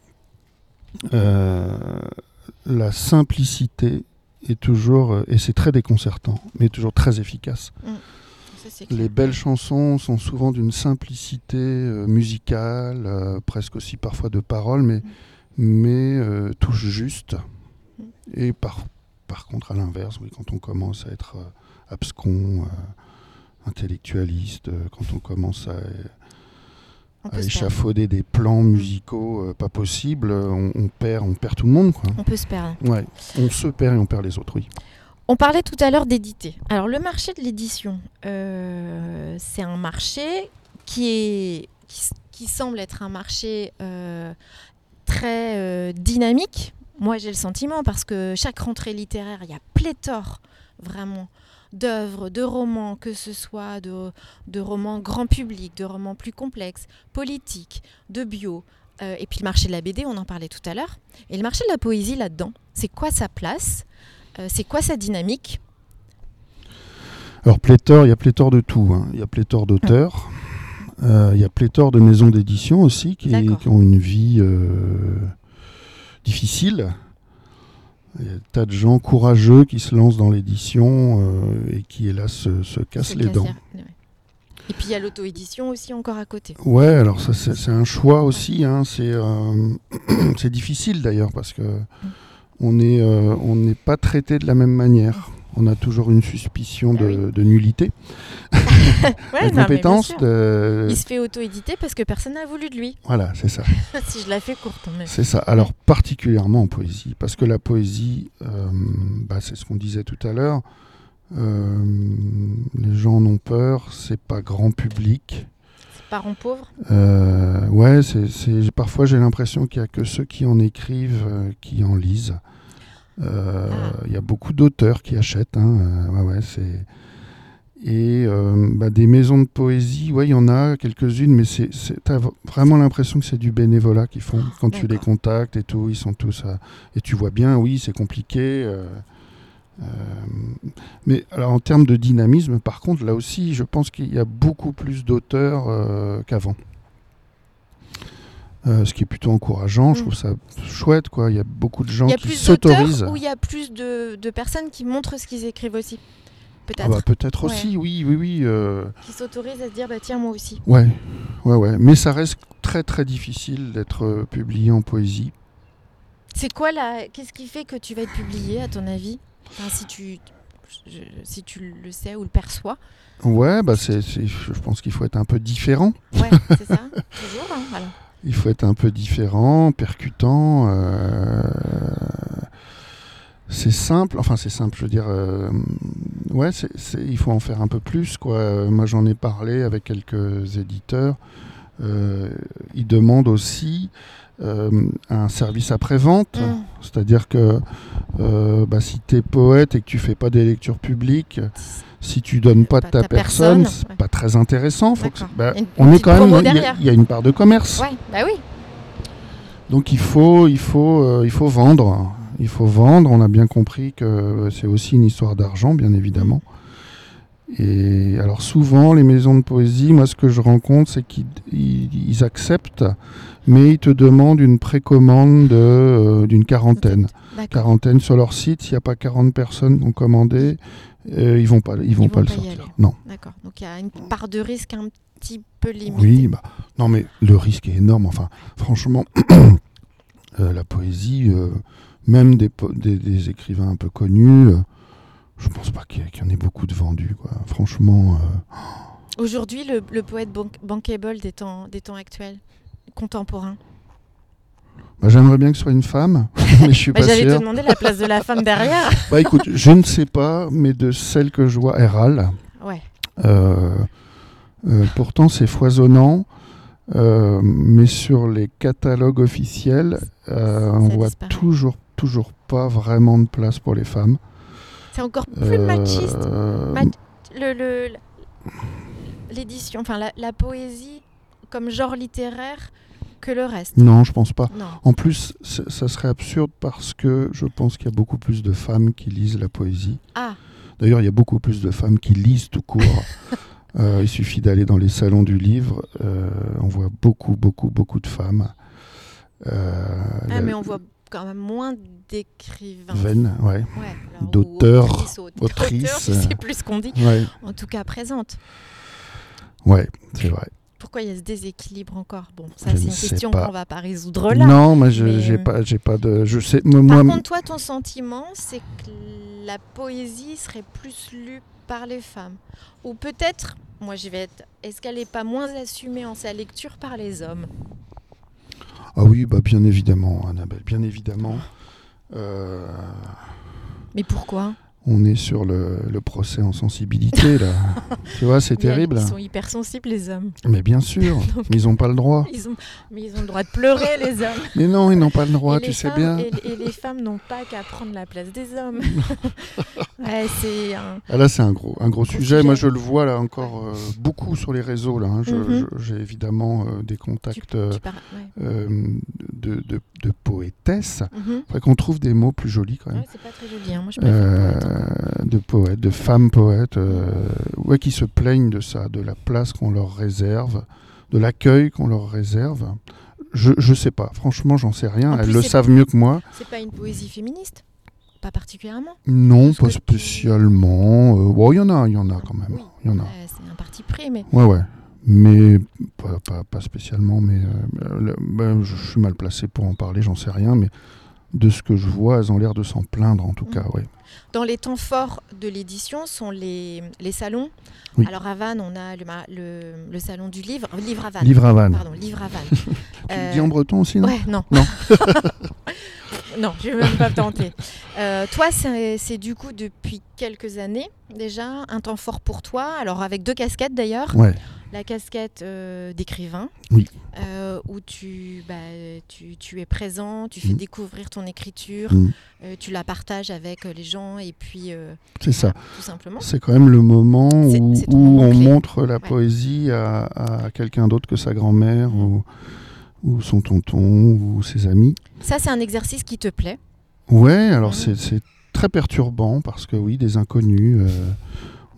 euh, la simplicité est toujours, et c'est très déconcertant, mais toujours très efficace. Ça. Les belles chansons sont souvent d'une simplicité euh, musicale, euh, presque aussi parfois de paroles, mais, mais euh, touchent juste. Mm. Et par, par contre, à l'inverse, oui, quand on commence à être abscon, intellectualiste, quand on commence à, échafauder des plans musicaux euh, pas possibles, on, on perd, on perd tout le monde. Quoi. On peut se perdre. Ouais. On se perd et on perd les autres, oui. On parlait tout à l'heure d'éditer. Alors le marché de l'édition, euh, c'est un marché qui, semble être un marché euh, très euh, dynamique. Moi j'ai le sentiment parce que chaque rentrée littéraire, il y a pléthore vraiment d'œuvres, de romans, que ce soit de, romans grand public, de romans plus complexes, politiques, de bio. Et puis le marché de la BD, on en parlait tout à l'heure. Et le marché de la poésie là-dedans, c'est quoi sa place? C'est quoi sa dynamique? Alors pléthore, il y a pléthore de tout. hein. Il y a pléthore d'auteurs. Euh, il y a pléthore de maisons d'édition aussi qui, ont une vie euh, difficile. Il y a des tas de gens courageux qui se lancent dans l'édition euh, et qui, hélas, se, se cassent Se les dents. ouais. Et puis il y a l'auto-édition aussi encore à côté. Ouais, alors ça c'est un choix aussi. hein. C'est euh, c'est difficile d'ailleurs parce que on euh, on n'est pas traité de la même manière. On a toujours une suspicion Ah de, oui. de nullité, Ouais, de non, compétence. de- Il se fait auto-éditer parce que personne n'a voulu de lui. Voilà, c'est ça. si je la fais courte. Mais... C'est ça. Alors particulièrement en poésie, parce que la poésie, euh, bah, c'est ce qu'on disait tout à l'heure. euh, les gens en ont peur, c'est pas grand public. Parents pauvres. Euh, ouais, c'est, parfois j'ai l'impression qu'il y a que ceux qui en écrivent euh, qui en lisent. Euh, Ah. Il y a beaucoup d'auteurs qui achètent. hein, euh, ouais, ouais, c'est... Et bah, des maisons de poésie, ouais, il y en a quelques-unes, mais c'est, t'as vraiment l'impression que c'est du bénévolat qu'ils font. Quand tu les contactes et tout, ils sont tous. à- Et tu vois bien, oui, c'est compliqué. Euh, mais alors en termes de dynamisme, par contre, là aussi, je pense qu'il y a beaucoup plus d'auteurs euh, qu'avant. Euh, ce qui est plutôt encourageant, je Mm. trouve ça chouette, quoi. Il y a beaucoup de gens qui s'autorisent. ou il y a plus de, de personnes qui montrent ce qu'ils écrivent aussi Peut-être. Ah bah, peut-être? Ouais. aussi, oui, oui, oui. Qui s'autorisent à se dire, bah tiens, moi aussi. ouais, ouais, ouais. Mais ça reste très, très difficile d'être publié en poésie. C'est quoi là Qu'est-ce qui fait que tu vas être publié, à ton avis? Enfin, si tu, je- si tu le sais ou le perçois. Ouais, bah c'est, je pense qu'il faut être un peu différent. Ouais, c'est ça. Toujours. hein, voilà. Il faut être un peu différent, percutant. euh, C'est simple, enfin c'est simple, je veux dire. euh, Ouais, c'est- c'est- il faut en faire un peu plus. Quoi. Moi j'en ai parlé avec quelques éditeurs. Euh, ils demandent aussi euh, un service après-vente. Mm. C'est-à-dire que euh, bah, si tu es poète et que tu fais pas des lectures publiques, si tu donnes pas de ta ta personne, personne, c'est ouais. pas très intéressant. Faut que D'accord. bah, Il y a une on est quand même, il y a- derrière. il y, a une part de commerce. Ouais, bah oui. Donc il faut, il faut, euh, il faut vendre. Il faut vendre. On a bien compris que c'est aussi une histoire d'argent, bien évidemment. Et alors souvent, les maisons de poésie, moi ce que je rencontre, c'est qu'ils ils- ils acceptent, mais ils te demandent une précommande de, euh, d'une quarantaine. D'accord. Quarantaine sur leur site, s'il n'y a pas 40 personnes qui ont commandé, euh, ils vont pas, ils vont Ils pas vont le pas sortir. Non. D'accord. Donc il y a une part de risque un petit peu limitée. Oui, bah, non mais le risque est énorme. Enfin, franchement, euh, la poésie, euh, même des, po- des, des écrivains un peu connus, euh, je pense pas qu'il y, en ait beaucoup de vendus. Quoi. Franchement, euh, Aujourd'hui, le, le poète bank- bankable des temps, des temps actuels, contemporains. bah, j'aimerais bien que ce soit une femme, mais je suis Bah, pas J'allais te demander la place de la femme derrière. Bah écoute, je ne sais pas, mais de celles que je vois, Héral, Ouais. euh, euh, pourtant c'est foisonnant. mais sur les catalogues officiels, on Ça voit disparaît. toujours, toujours pas vraiment de place pour les femmes. C'est encore plus Euh, machiste. Ma- Le- le- L'édition, enfin la, la poésie comme genre littéraire que le reste. Non, je pense pas. Non. En plus, ça serait absurde parce que je pense qu'il y a beaucoup plus de femmes qui lisent la poésie. Ah, D'ailleurs, il y a beaucoup plus de femmes qui lisent tout court. Euh, il suffit d'aller dans les salons du livre. euh, on voit beaucoup, beaucoup, beaucoup de femmes. Euh, ah, la- mais on voit quand même moins d'écrivains. Veine, ouais. Ouais, alors, ou d'auteurs, autrices, sais plus ce qu'on dit. Ouais, En tout cas, présente. ouais c'est vrai. Pourquoi il y a ce déséquilibre encore? Bon, ça c'est ne une question qu'on va pas résoudre là. non, moi, je mais, j'ai euh, pas, j'ai pas de. Je sais, moi, Par moi- contre, toi, ton sentiment, c'est que la poésie serait plus lue par les femmes. Ou peut-être, moi je vais être, est-ce qu'elle n'est pas moins assumée en sa lecture par les hommes? Ah oui, bah bien évidemment, Annabelle, bien évidemment. Euh, Mais pourquoi? On est sur le, le procès en sensibilité là. tu vois, c'est terrible. Ils sont hypersensibles, les hommes. Mais bien sûr, Donc- mais ils n'ont pas le droit. Ils ont, mais ils ont le droit de pleurer, les hommes. Mais non, ils n'ont pas le droit, et tu sais femmes- bien. Et, et les femmes n'ont pas qu'à prendre la place des hommes. ouais, c'est un... Ah, là, c'est un gros, un gros sujet. sujet. Moi, je le vois là encore euh, beaucoup sur les réseaux. Là, hein. Mhm. J'ai évidemment euh, des contacts euh, tu par- ouais. euh, de, de, de poétesses. Mhm. Faudrait qu'on trouve des mots plus jolis quand même. Ouais, c'est pas très joli. hein. Moi, je préfère. De poètes, de femmes poètes, euh, ouais, qui se plaignent de ça, de la place qu'on leur réserve, de l'accueil qu'on leur réserve. Je, je sais pas, franchement, j'en sais rien. En Elles le savent mieux que moi. C'est pas une poésie féministe Pas particulièrement Non, Parce pas tu- spécialement. Euh, bon, il y en a, il y en a quand même. Oui. Y en a. C'est un parti pris, mais Ouais, ouais. Mais pas, pas, pas spécialement. Mais euh, ben, je suis mal placé pour en parler, j'en sais rien. Mais de ce que je vois, elles ont l'air de s'en plaindre, en tout Mm. cas, ouais. dans les temps forts de l'édition sont les, les salons. Oui. Alors à Vannes, on a le, le, le salon du livre, euh, livre à Vannes. Livre à Vannes. Pardon, livre à Vannes. Tu Euh, le dis en breton aussi, non? Ouais, non. Non. non, je vais même pas tenter. Euh, toi, c'est c'est du coup depuis quelques années déjà un temps fort pour toi. Alors avec deux casquettes d'ailleurs. Ouais. La casquette euh, d'écrivain, Oui. euh, où tu, bah, tu, tu es présent, tu fais Mhm. découvrir ton écriture, Mm. euh, tu la partages avec les gens et puis C'est ça. tout simplement. C'est quand même le moment où, moment on clé. montre la Ouais. poésie à, à quelqu'un d'autre que sa grand-mère Mm. ou, ou son tonton ou ses amis. Ça, c'est un exercice qui te plaît? Ouais, alors c'est- c'est très perturbant parce que oui, des inconnus,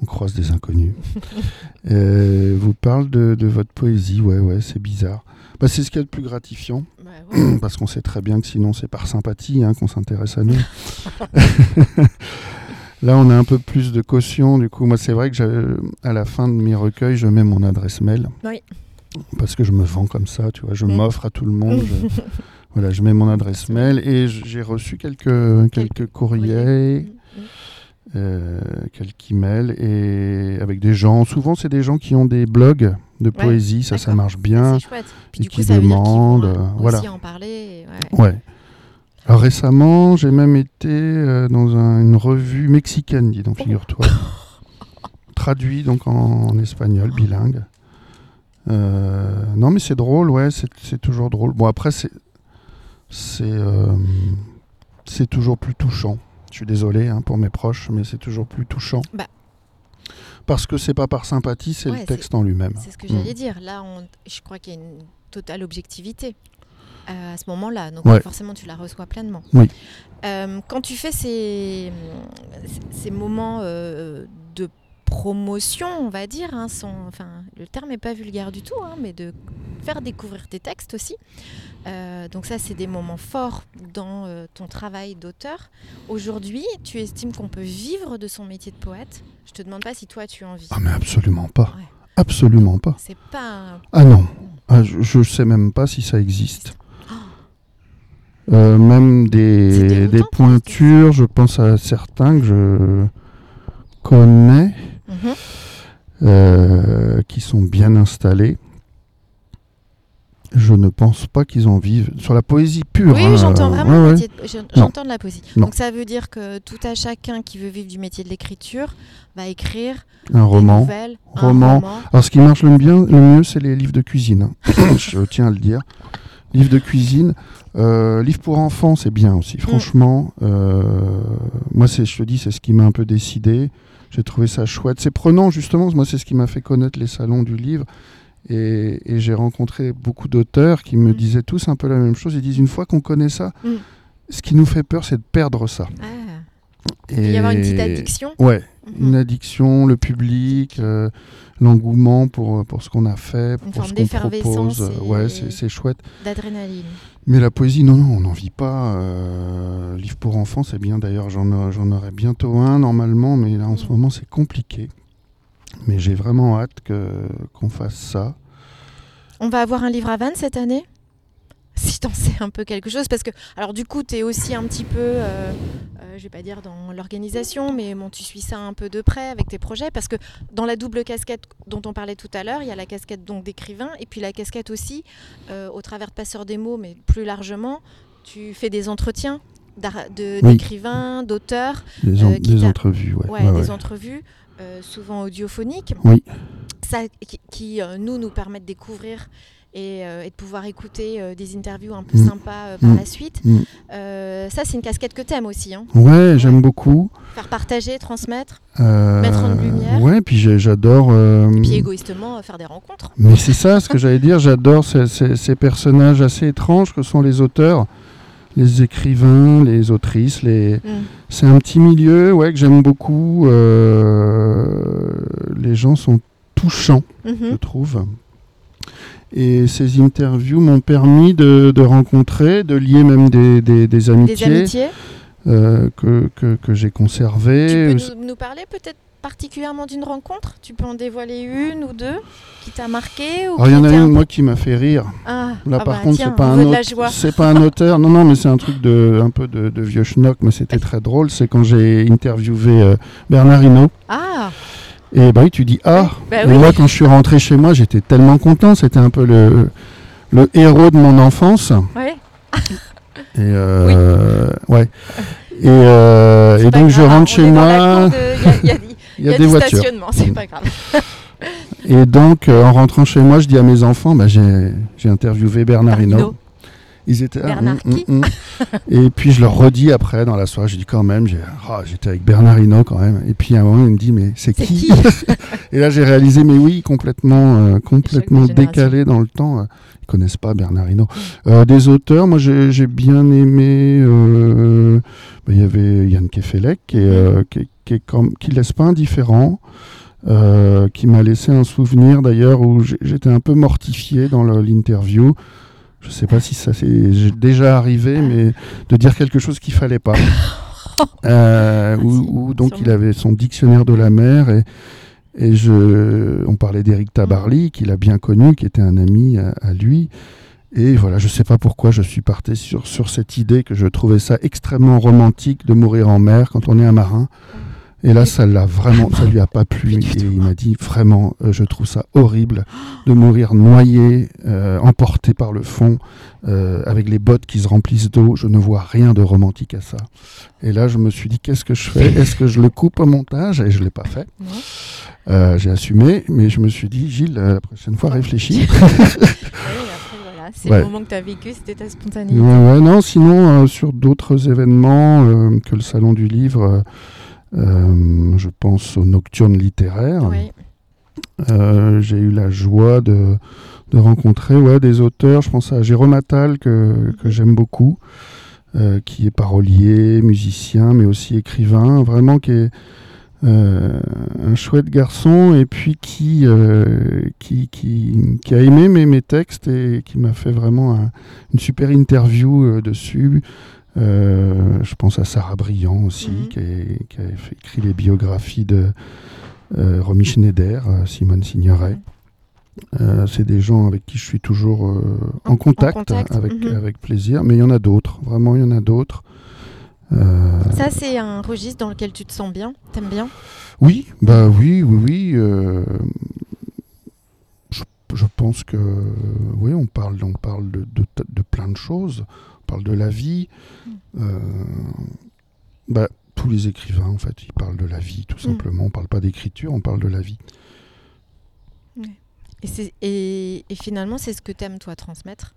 on croise des inconnus, euh, vous parlent de, de votre poésie. Ouais, ouais, c'est bizarre. Bah, c'est ce qu'il y a de plus gratifiant. Bah, ouais. Parce qu'on sait très bien que sinon c'est par sympathie hein, qu'on s'intéresse à nous. Là, on a un peu plus de caution. Du coup, moi, c'est vrai que à la fin de mes recueils, je mets mon adresse mail. Oui. Parce que je me vends comme ça, tu vois. Je m'offre à tout le monde. je- voilà, je mets mon adresse mail et j'ai reçu quelques, quelques courriers. Euh, et avec des gens. Souvent, c'est des gens qui ont des blogs de poésie. Ça, ça marche bien. C'est chouette. Puis et du coup, qui demandent, euh, euh, aussi voilà. en parler. ouais. Ouais. Alors récemment, j'ai même été euh, dans un- une revue mexicaine, dis donc, figure-toi. Traduit donc en, en espagnol, bilingue. Euh, non, mais c'est drôle, ouais, c'est toujours drôle. Bon, après, c'est c'est c'est toujours plus touchant. Je suis désolé hein, pour mes proches, mais c'est toujours plus touchant. Bah. Parce que c'est pas par sympathie, c'est Ouais, le texte en lui-même. C'est ce que Mm. j'allais dire. Là, on- je crois qu'il y a une totale objectivité euh, à ce moment-là. Donc Ouais. forcément, tu la reçois pleinement. Oui. Euh, quand tu fais ces, ces moments euh, promotion, on va dire, hein, enfin, le terme n'est pas vulgaire du tout, hein, mais de faire découvrir tes textes aussi. Euh, donc ça, c'est des moments forts dans euh, ton travail d'auteur. Aujourd'hui, tu estimes qu'on peut vivre de son métier de poète? Je te demande pas si toi, tu en vis. Ah, mais absolument pas. Ouais. Absolument pas. C'est pas Ah non, Ah, je, je sais même pas si ça existe. Oh. Euh, même des, des pointures, je pense à certains que je connais, Euh, qui sont bien installés. Je ne pense pas qu'ils en vivent. Sur la poésie pure. Oui, hein, j'entends euh, vraiment ouais, le ouais. j'entends de la poésie. Non. Donc ça veut dire que tout à chacun qui veut vivre du métier de l'écriture va écrire Un roman. nouvelles, roman. un roman. Alors, ce qui marche le, bien, le mieux, c'est les livres de cuisine. hein. je tiens à le dire. Livres de cuisine. Euh, livres pour enfants, c'est bien aussi. Franchement, euh, moi, je te dis, c'est ce qui m'a un peu décidé. J'ai trouvé ça chouette. C'est prenant, justement. Moi, c'est ce qui m'a fait connaître les salons du livre. Et, et j'ai rencontré beaucoup d'auteurs qui me Mm. disaient tous un peu la même chose. Ils disent, une fois qu'on connaît ça, Mm. ce qui nous fait peur, c'est de perdre ça. Ah, Et il peut y avoir une petite addiction. Ouais, Mhm. une addiction, le public, euh, l'engouement pour, pour ce qu'on a fait, Une pour forme ce qu'on d'effervescence propose. Euh, et- Ouais, c'est chouette. D'adrénaline. Mais la poésie, non, non, on n'en vit pas. Euh, livre pour enfants, c'est bien. D'ailleurs, j'en aurai bientôt un normalement, mais là en ce Mhm. moment, c'est compliqué. Mais j'ai vraiment hâte qu'on fasse ça. On va avoir un livre à Vannes cette année? Si t'en sais un peu quelque chose, parce que, alors du coup, tu es aussi un petit peu, euh, euh, je vais pas dire dans l'organisation, mais bon, tu suis ça un peu de près avec tes projets, parce que dans la double casquette dont on parlait tout à l'heure, il y a la casquette donc d'écrivain, et puis la casquette aussi, euh, au travers de passeur des mots, mais plus largement, tu fais des entretiens Oui. d'écrivains, d'auteurs, Des, en- Euh, des entrevues, ouais. ouais, ouais, des entrevues, euh, souvent audiophoniques. Oui. Ça, qui, qui, nous, nous permettent de découvrir et, euh, et de pouvoir écouter euh, des interviews un peu Mm. sympas euh, par Mm. la suite. Mm. Ça, c'est une casquette que t'aimes aussi. Hein. Ouais, j'aime beaucoup. Faire partager, transmettre, Mettre en lumière. Ouais, puis j'adore. et puis égoïstement, faire des rencontres. Mais c'est ça ce que j'allais dire, j'adore ces, ces- ces personnages assez étranges que sont les auteurs, les écrivains, les autrices. Les... Mm. C'est un petit milieu ouais, que j'aime beaucoup. euh, Les gens sont touchants, je Mhm. trouve. Et ces interviews m'ont permis de, de rencontrer, de lier même des, des- des Des amitiés, euh, que, que, que j'ai conservées. Tu peux nous, nous parler peut-être particulièrement d'une rencontre? Tu peux en dévoiler une ou deux qui t'a marqué ou Alors, il y en a une, moi, qui m'a fait rire. Ah, Là, ah par bah, contre, c'est pas c'est pas un auteur. Non, non, mais c'est un truc de un peu de, de vieux schnock, mais c'était très drôle. C'est quand j'ai interviewé euh, Bernard Hinault. Ah, Et bah oui, tu dis ah. bah oui. moi, quand je suis rentré chez moi, j'étais tellement content. C'était un peu le le héros de mon enfance. ouais. Et euh, ouais. Et, euh, et donc je rentre chez moi. Il y a- y a, Il y a, il y a des du voitures. stationnement, c'est pas grave. Et donc, euh, en rentrant chez moi, je dis à mes enfants, bah, j'ai j'ai interviewé Bernard Hinault. Ils étaient ah, Bernard qui hum, hum. Et puis je leur redis après dans la soirée, je dis quand même, j'ai- ah, j'étais avec Bernard Hinault quand même. Et puis à un moment, il me dit, mais c'est qui, qui Et là, j'ai réalisé, mais oui, complètement, euh, complètement décalé dans le temps. Ils connaissent pas Bernard Hinault. Euh, des auteurs, moi j'ai j'ai bien aimé euh, il y avait Yann Kefelec qui, euh, qui, qui, qui laisse pas indifférent. Qui m'a laissé un souvenir d'ailleurs où j'étais un peu mortifié dans l'interview. Je ne sais pas si ça s'est déjà arrivé, mais de dire quelque chose qu'il fallait pas. euh, où, donc il avait son dictionnaire de la mer et, et je, on parlait d'Éric Tabarly, qu'il a bien connu, qui était un ami à, à lui. Et voilà, je ne sais pas pourquoi je suis parti sur, sur cette idée que je trouvais ça extrêmement romantique de mourir en mer quand on est un marin. Et là, ça l'a vraiment, ça lui a pas plu. Et il m'a dit vraiment, euh, je trouve ça horrible de mourir noyé, euh, emporté par le fond, euh, avec les bottes qui se remplissent d'eau. Je ne vois rien de romantique à ça. Et là, je me suis dit, qu'est-ce que je fais? Est-ce que je le coupe au montage? Et je l'ai pas fait. J'ai assumé, mais je me suis dit, Gilles, la prochaine fois, réfléchis. c'est ouais. le moment que tu as vécu, c'était ta spontanéité. Ouais, ouais, non, sinon, euh, sur d'autres événements euh, que le Salon du Livre, je pense aux nocturnes littéraires. Oui. Euh, j'ai eu la joie de, de rencontrer ouais, des auteurs. Je pense à Jérôme Attal, que, que j'aime beaucoup, euh, qui est parolier, musicien, mais aussi écrivain, vraiment qui est euh, un chouette garçon et puis qui, euh, qui, qui, qui, a aimé mes, mes textes et qui m'a fait vraiment un, une super interview euh, dessus. Euh, je pense à Sarah Briand aussi, Mhm. mmh. qui, est, qui, a écrit les biographies de euh, Romy Schneider, euh, Simone Signoret. Euh, c'est des gens avec qui je suis toujours en, contact, en contact. Avec, Mhm. avec plaisir, mais il y en a d'autres, vraiment il y en a d'autres. Ça, c'est un registre dans lequel tu te sens bien T'aimes bien? Oui, bah oui, oui, oui. je, je pense que oui, on parle, on parle de, de, de plein de choses. Parle de la vie. Euh, bah, tous les écrivains, en fait, ils parlent de la vie, tout simplement. On parle pas d'écriture, on parle de la vie. Et, c'est- et, et finalement, c'est ce que t'aimes, toi, transmettre?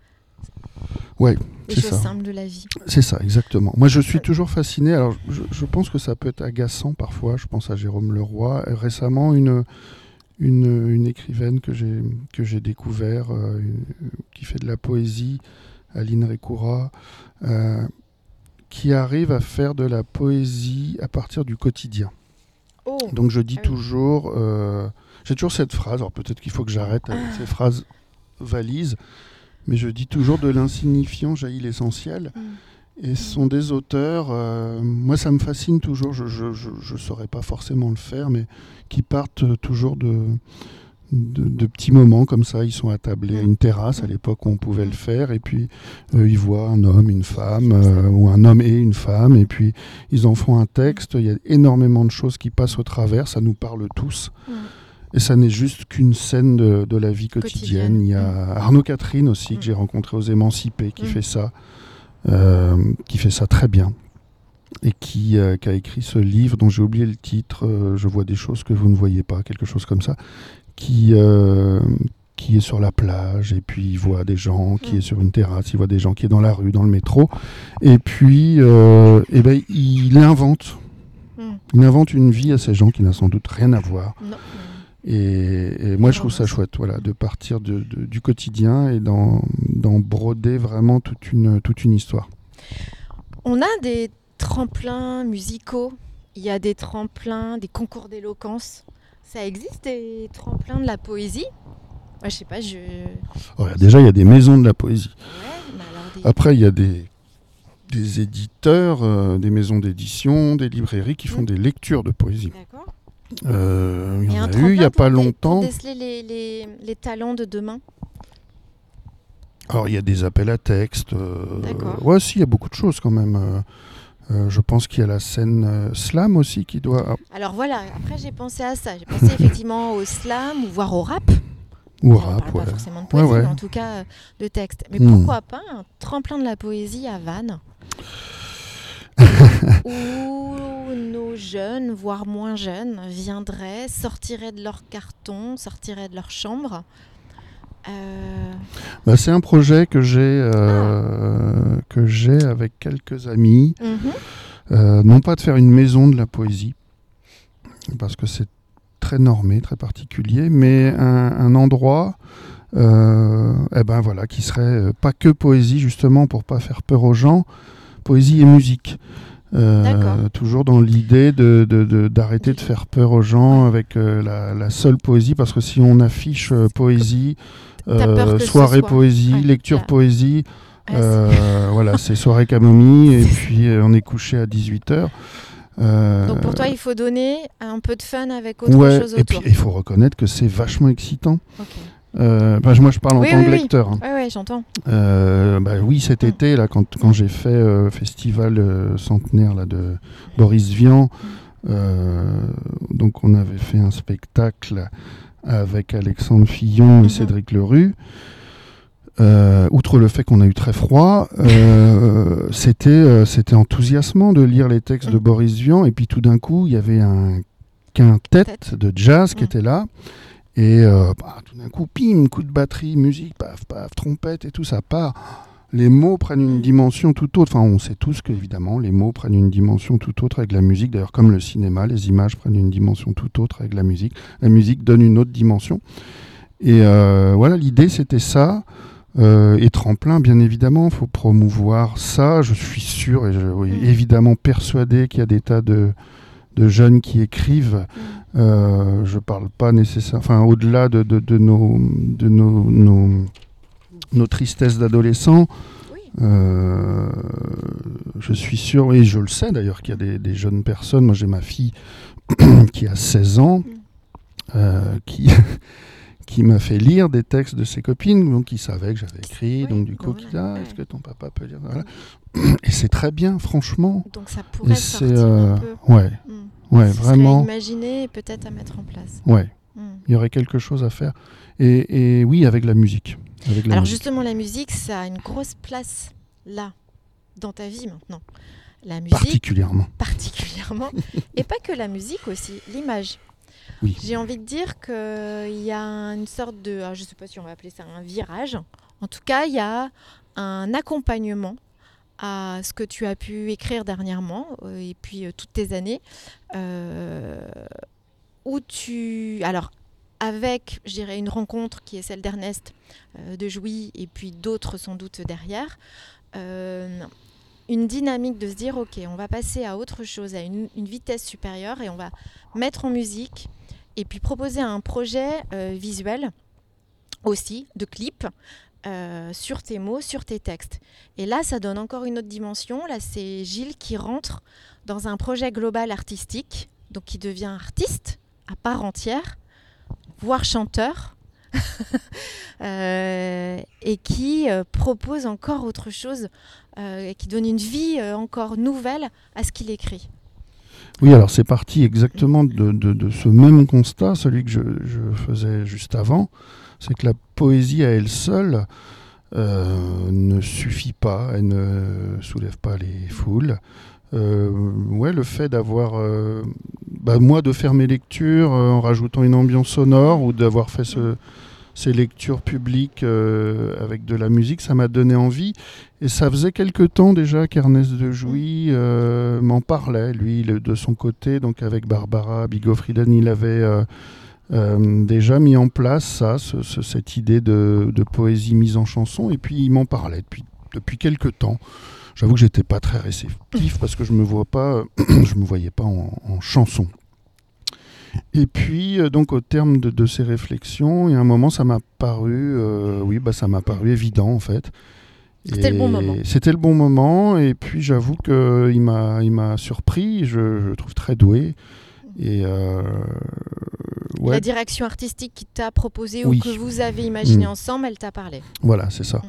Ouais, c'est ça. simples de la vie. C'est ça, exactement. Moi, je suis toujours fasciné. Alors, je, je pense que ça peut être agaçant parfois. Je pense à Jérôme Leroy. Récemment, une, une, une écrivaine que j'ai que j'ai découvert, euh, une- qui fait de la poésie, Aline Recoura, euh, qui arrive à faire de la poésie à partir du quotidien. Oh Donc, je dis Ah toujours, euh, j'ai toujours cette phrase. Alors, peut-être qu'il faut que j'arrête avec Ah. ces phrases valises, mais je dis toujours de l'insignifiant jaillit l'essentiel. Mm. Et ce sont des auteurs, euh, moi ça me fascine toujours, je ne saurais pas forcément le faire, mais qui partent toujours de, de, de petits moments comme ça. Ils sont attablés à une terrasse à l'époque on pouvait le faire, et puis euh, ils voient un homme, une femme, euh, ou un homme et une femme, et puis ils en font un texte. Il y a énormément de choses qui passent au travers, ça nous parle tous. Mm. Et ça n'est juste qu'une scène de, de la vie quotidienne. Quotidienne. Il y a Arnaud Catherine aussi, Mm. que j'ai rencontré aux Émancipés, qui Mm. fait ça, euh, qui fait ça très bien. Et qui, euh, qui a écrit ce livre dont j'ai oublié le titre, euh, Je vois des choses que vous ne voyez pas, quelque chose comme ça, qui, euh, qui est sur la plage, et puis il voit des gens, qui est sur une terrasse, il voit des gens qui est dans la rue, dans le métro, et puis euh, eh ben, il invente. Mm. Il invente une vie à ces gens qui n'a sans doute rien à voir. Non. Et, et moi, je trouve ça chouette, voilà, de partir de, de- du quotidien et d'en d'en broder vraiment toute une, toute une histoire. On a des tremplins musicaux, il y a des tremplins, des concours d'éloquence. Ça existe des tremplins de la poésie? Moi, je sais pas, je. Oh, déjà, il y a des maisons de la poésie. mais alors des. Après, il y a des, des éditeurs, euh, des maisons d'édition, des librairies qui font Mm. des lectures de poésie. D'accord. Euh, il y en a eu il n'y a pas longtemps. Déceler les, les, les talents de demain? Alors, il y a des appels à texte. euh, D'accord. ouais, si, il y a beaucoup de choses quand même. Euh, je pense qu'il y a la scène euh, slam aussi qui doit. Alors voilà, après j'ai pensé à ça. J'ai pensé effectivement au slam ou voire au rap. Ou on rap, ouais. pas forcément de poésie, Ouais, ouais. mais en tout cas euh, de texte. Mais Hmm. pourquoi pas un tremplin de la poésie à Vannes où nos jeunes, voire moins jeunes, viendraient, sortiraient de leur carton, sortiraient de leur chambre. Euh, Bah, c'est un projet que j'ai Ah. euh, que j'ai avec quelques amis. mhm. Euh, non pas de faire une maison de la poésie, parce que c'est très normé, très particulier, mais un, un endroit euh, eh ben voilà, qui serait pas que poésie, justement, pour pas faire peur aux gens, poésie et musique. Euh, toujours dans l'idée d'arrêter de, de, d'arrêter de, faire peur aux gens avec euh, la, la, seule poésie, parce que si on affiche euh, poésie, soirée poésie, lecture poésie, voilà, c'est soirée camomille, et puis on est couché à 18h. Donc pour toi, il faut donner un peu de fun avec autre chose autour. Et puis il faut reconnaître que c'est vachement excitant. Euh, moi, je parle en tant que lecteur. Hein. Oui, j'entends. Euh, bah, oui, cet mm. été, là, quand, quand j'ai fait euh, festival centenaire là, de Boris Vian, donc on avait fait un spectacle avec Alexandre Fillon et mm-hmm. Cédric Lerue. outre le fait qu'on a eu très froid, c'était c'était enthousiasmant de lire les textes de mm. Boris Vian. Et puis tout d'un coup, il y avait un quintet de jazz qui était là. Et euh, bah, tout d'un coup, pim, coup de batterie, musique, paf, paf, trompette et tout, ça part. Les mots prennent une dimension tout autre. Enfin, on sait tous qu'évidemment, les mots prennent une dimension tout autre avec la musique. D'ailleurs, comme le cinéma, les images prennent une dimension tout autre avec la musique. La musique donne une autre dimension. Et euh, voilà, l'idée, c'était ça. Euh, et tremplin, bien évidemment, il faut promouvoir ça. Je suis sûr et je, mm. évidemment persuadé qu'il y a des tas de, de jeunes qui écrivent. Mm. Euh, je parle pas nécessairement, enfin au-delà de, de, nos, de nos, nos, nos tristesses d'adolescents. Euh, je suis sûr, et je le sais d'ailleurs, qu'il y a des, des, jeunes personnes. Moi, j'ai ma fille qui a 16 ans, mm. euh, qui, qui m'a fait lire des textes de ses copines, donc qui savaient que j'avais écrit, donc du coup, qui ah, est-ce que ton papa peut lire voilà. Et c'est très bien, franchement. Donc ça pourrait sortir un peu. Ouais. Mm. Ouais, vraiment. imaginer et peut-être à mettre en place. Ouais. Hmm. Il y aurait quelque chose à faire. Et, et oui, avec la musique. Alors justement, la musique, ça a une grosse place là, dans ta vie maintenant. La musique. Particulièrement. Particulièrement. et pas que la musique aussi, l'image. Oui. J'ai envie de dire qu'il y a une sorte de, ah, je ne sais pas si on va appeler ça un virage. En tout cas, il y a un accompagnement à ce que tu as pu écrire dernièrement euh, et puis euh, toutes tes années euh, où tu alors avec je dirais une rencontre qui est celle d'Ernest de Jouy et puis d'autres sans doute derrière une dynamique de se dire ok on va passer à autre chose à une, vitesse supérieure et on va mettre en musique et puis proposer un projet visuel aussi de clip euh, sur tes mots, sur tes textes. Et là, ça donne encore une autre dimension. Là, c'est Gilles qui rentre dans un projet global artistique, donc qui devient artiste à part entière, voire chanteur, euh, et qui euh, propose encore autre chose, et qui donne une vie encore nouvelle à ce qu'il écrit. Oui, alors c'est parti exactement de, ce même constat, celui que je faisais juste avant c'est que la poésie à elle seule euh, ne suffit pas, elle ne soulève pas les foules. Euh, ouais, le fait d'avoir, euh, bah, moi, de faire mes lectures en rajoutant une ambiance sonore ou d'avoir fait ces lectures publiques avec de la musique, ça m'a donné envie. Et ça faisait quelque temps déjà qu'Ernest de Jouy m'en parlait, lui, de son côté, donc avec Barbara Bigofriden, il avait euh, déjà mis en place ça, cette idée de, poésie mise en chanson, et puis il m'en parlait depuis, depuis quelques temps. J'avoue que j'étais pas très réceptif parce que je me vois pas, je me voyais pas en, chanson. Et puis, euh, donc, au terme de, ces réflexions, il y a un moment, ça m'a paru, euh, oui, bah, ça m'a paru évident, en fait. C'était le bon moment. C'était le bon moment, et puis j'avoue qu'il m'a, il m'a surpris, je, je, le trouve très doué. Et la direction artistique qui t'a proposé ou que vous avez imaginé mm. ensemble, elle t'a parlé. Voilà, c'est ça. Mm.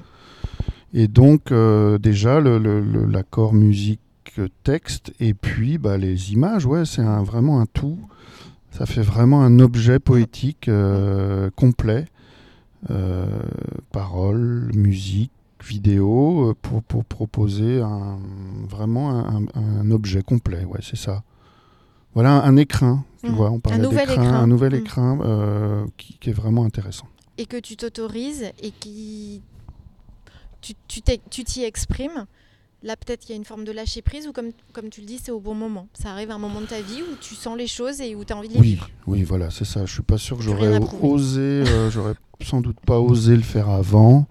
Et donc, euh, déjà, l'accord musique-texte, et puis bah, les images, ouais, c'est vraiment un tout. Ça fait vraiment un objet poétique euh, complet. Euh, paroles, musique, vidéo, pour, pour proposer un, vraiment un, un objet complet. Ouais, c'est ça. Voilà un, écrin, tu mmh. vois, on parle d'écrin, un nouvel mmh. écrin euh, qui, est vraiment intéressant. Et que tu t'autorises et qui tu t'y exprimes. Là, peut-être qu'il y a une forme de lâcher prise ou comme, comme tu le dis, c'est au bon moment. Ça arrive à un moment de ta vie où tu sens les choses et où tu as envie de les oui, vivre. Oui, voilà, c'est ça. Je suis pas sûr que j'aurais osé, euh, j'aurais sans doute pas osé le faire avant.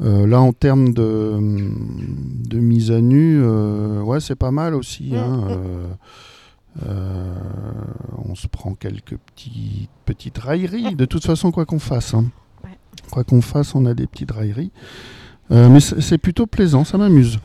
Euh, là, en termes de, de mise à nu, euh, ouais, c'est pas mal aussi. Mm, hein. Euh, on se prend quelques petits, petites railleries. De toute façon, quoi qu'on fasse. hein. Ouais. Quoi qu'on fasse, on a des petites railleries. Euh, mais c'est plutôt plaisant, ça m'amuse.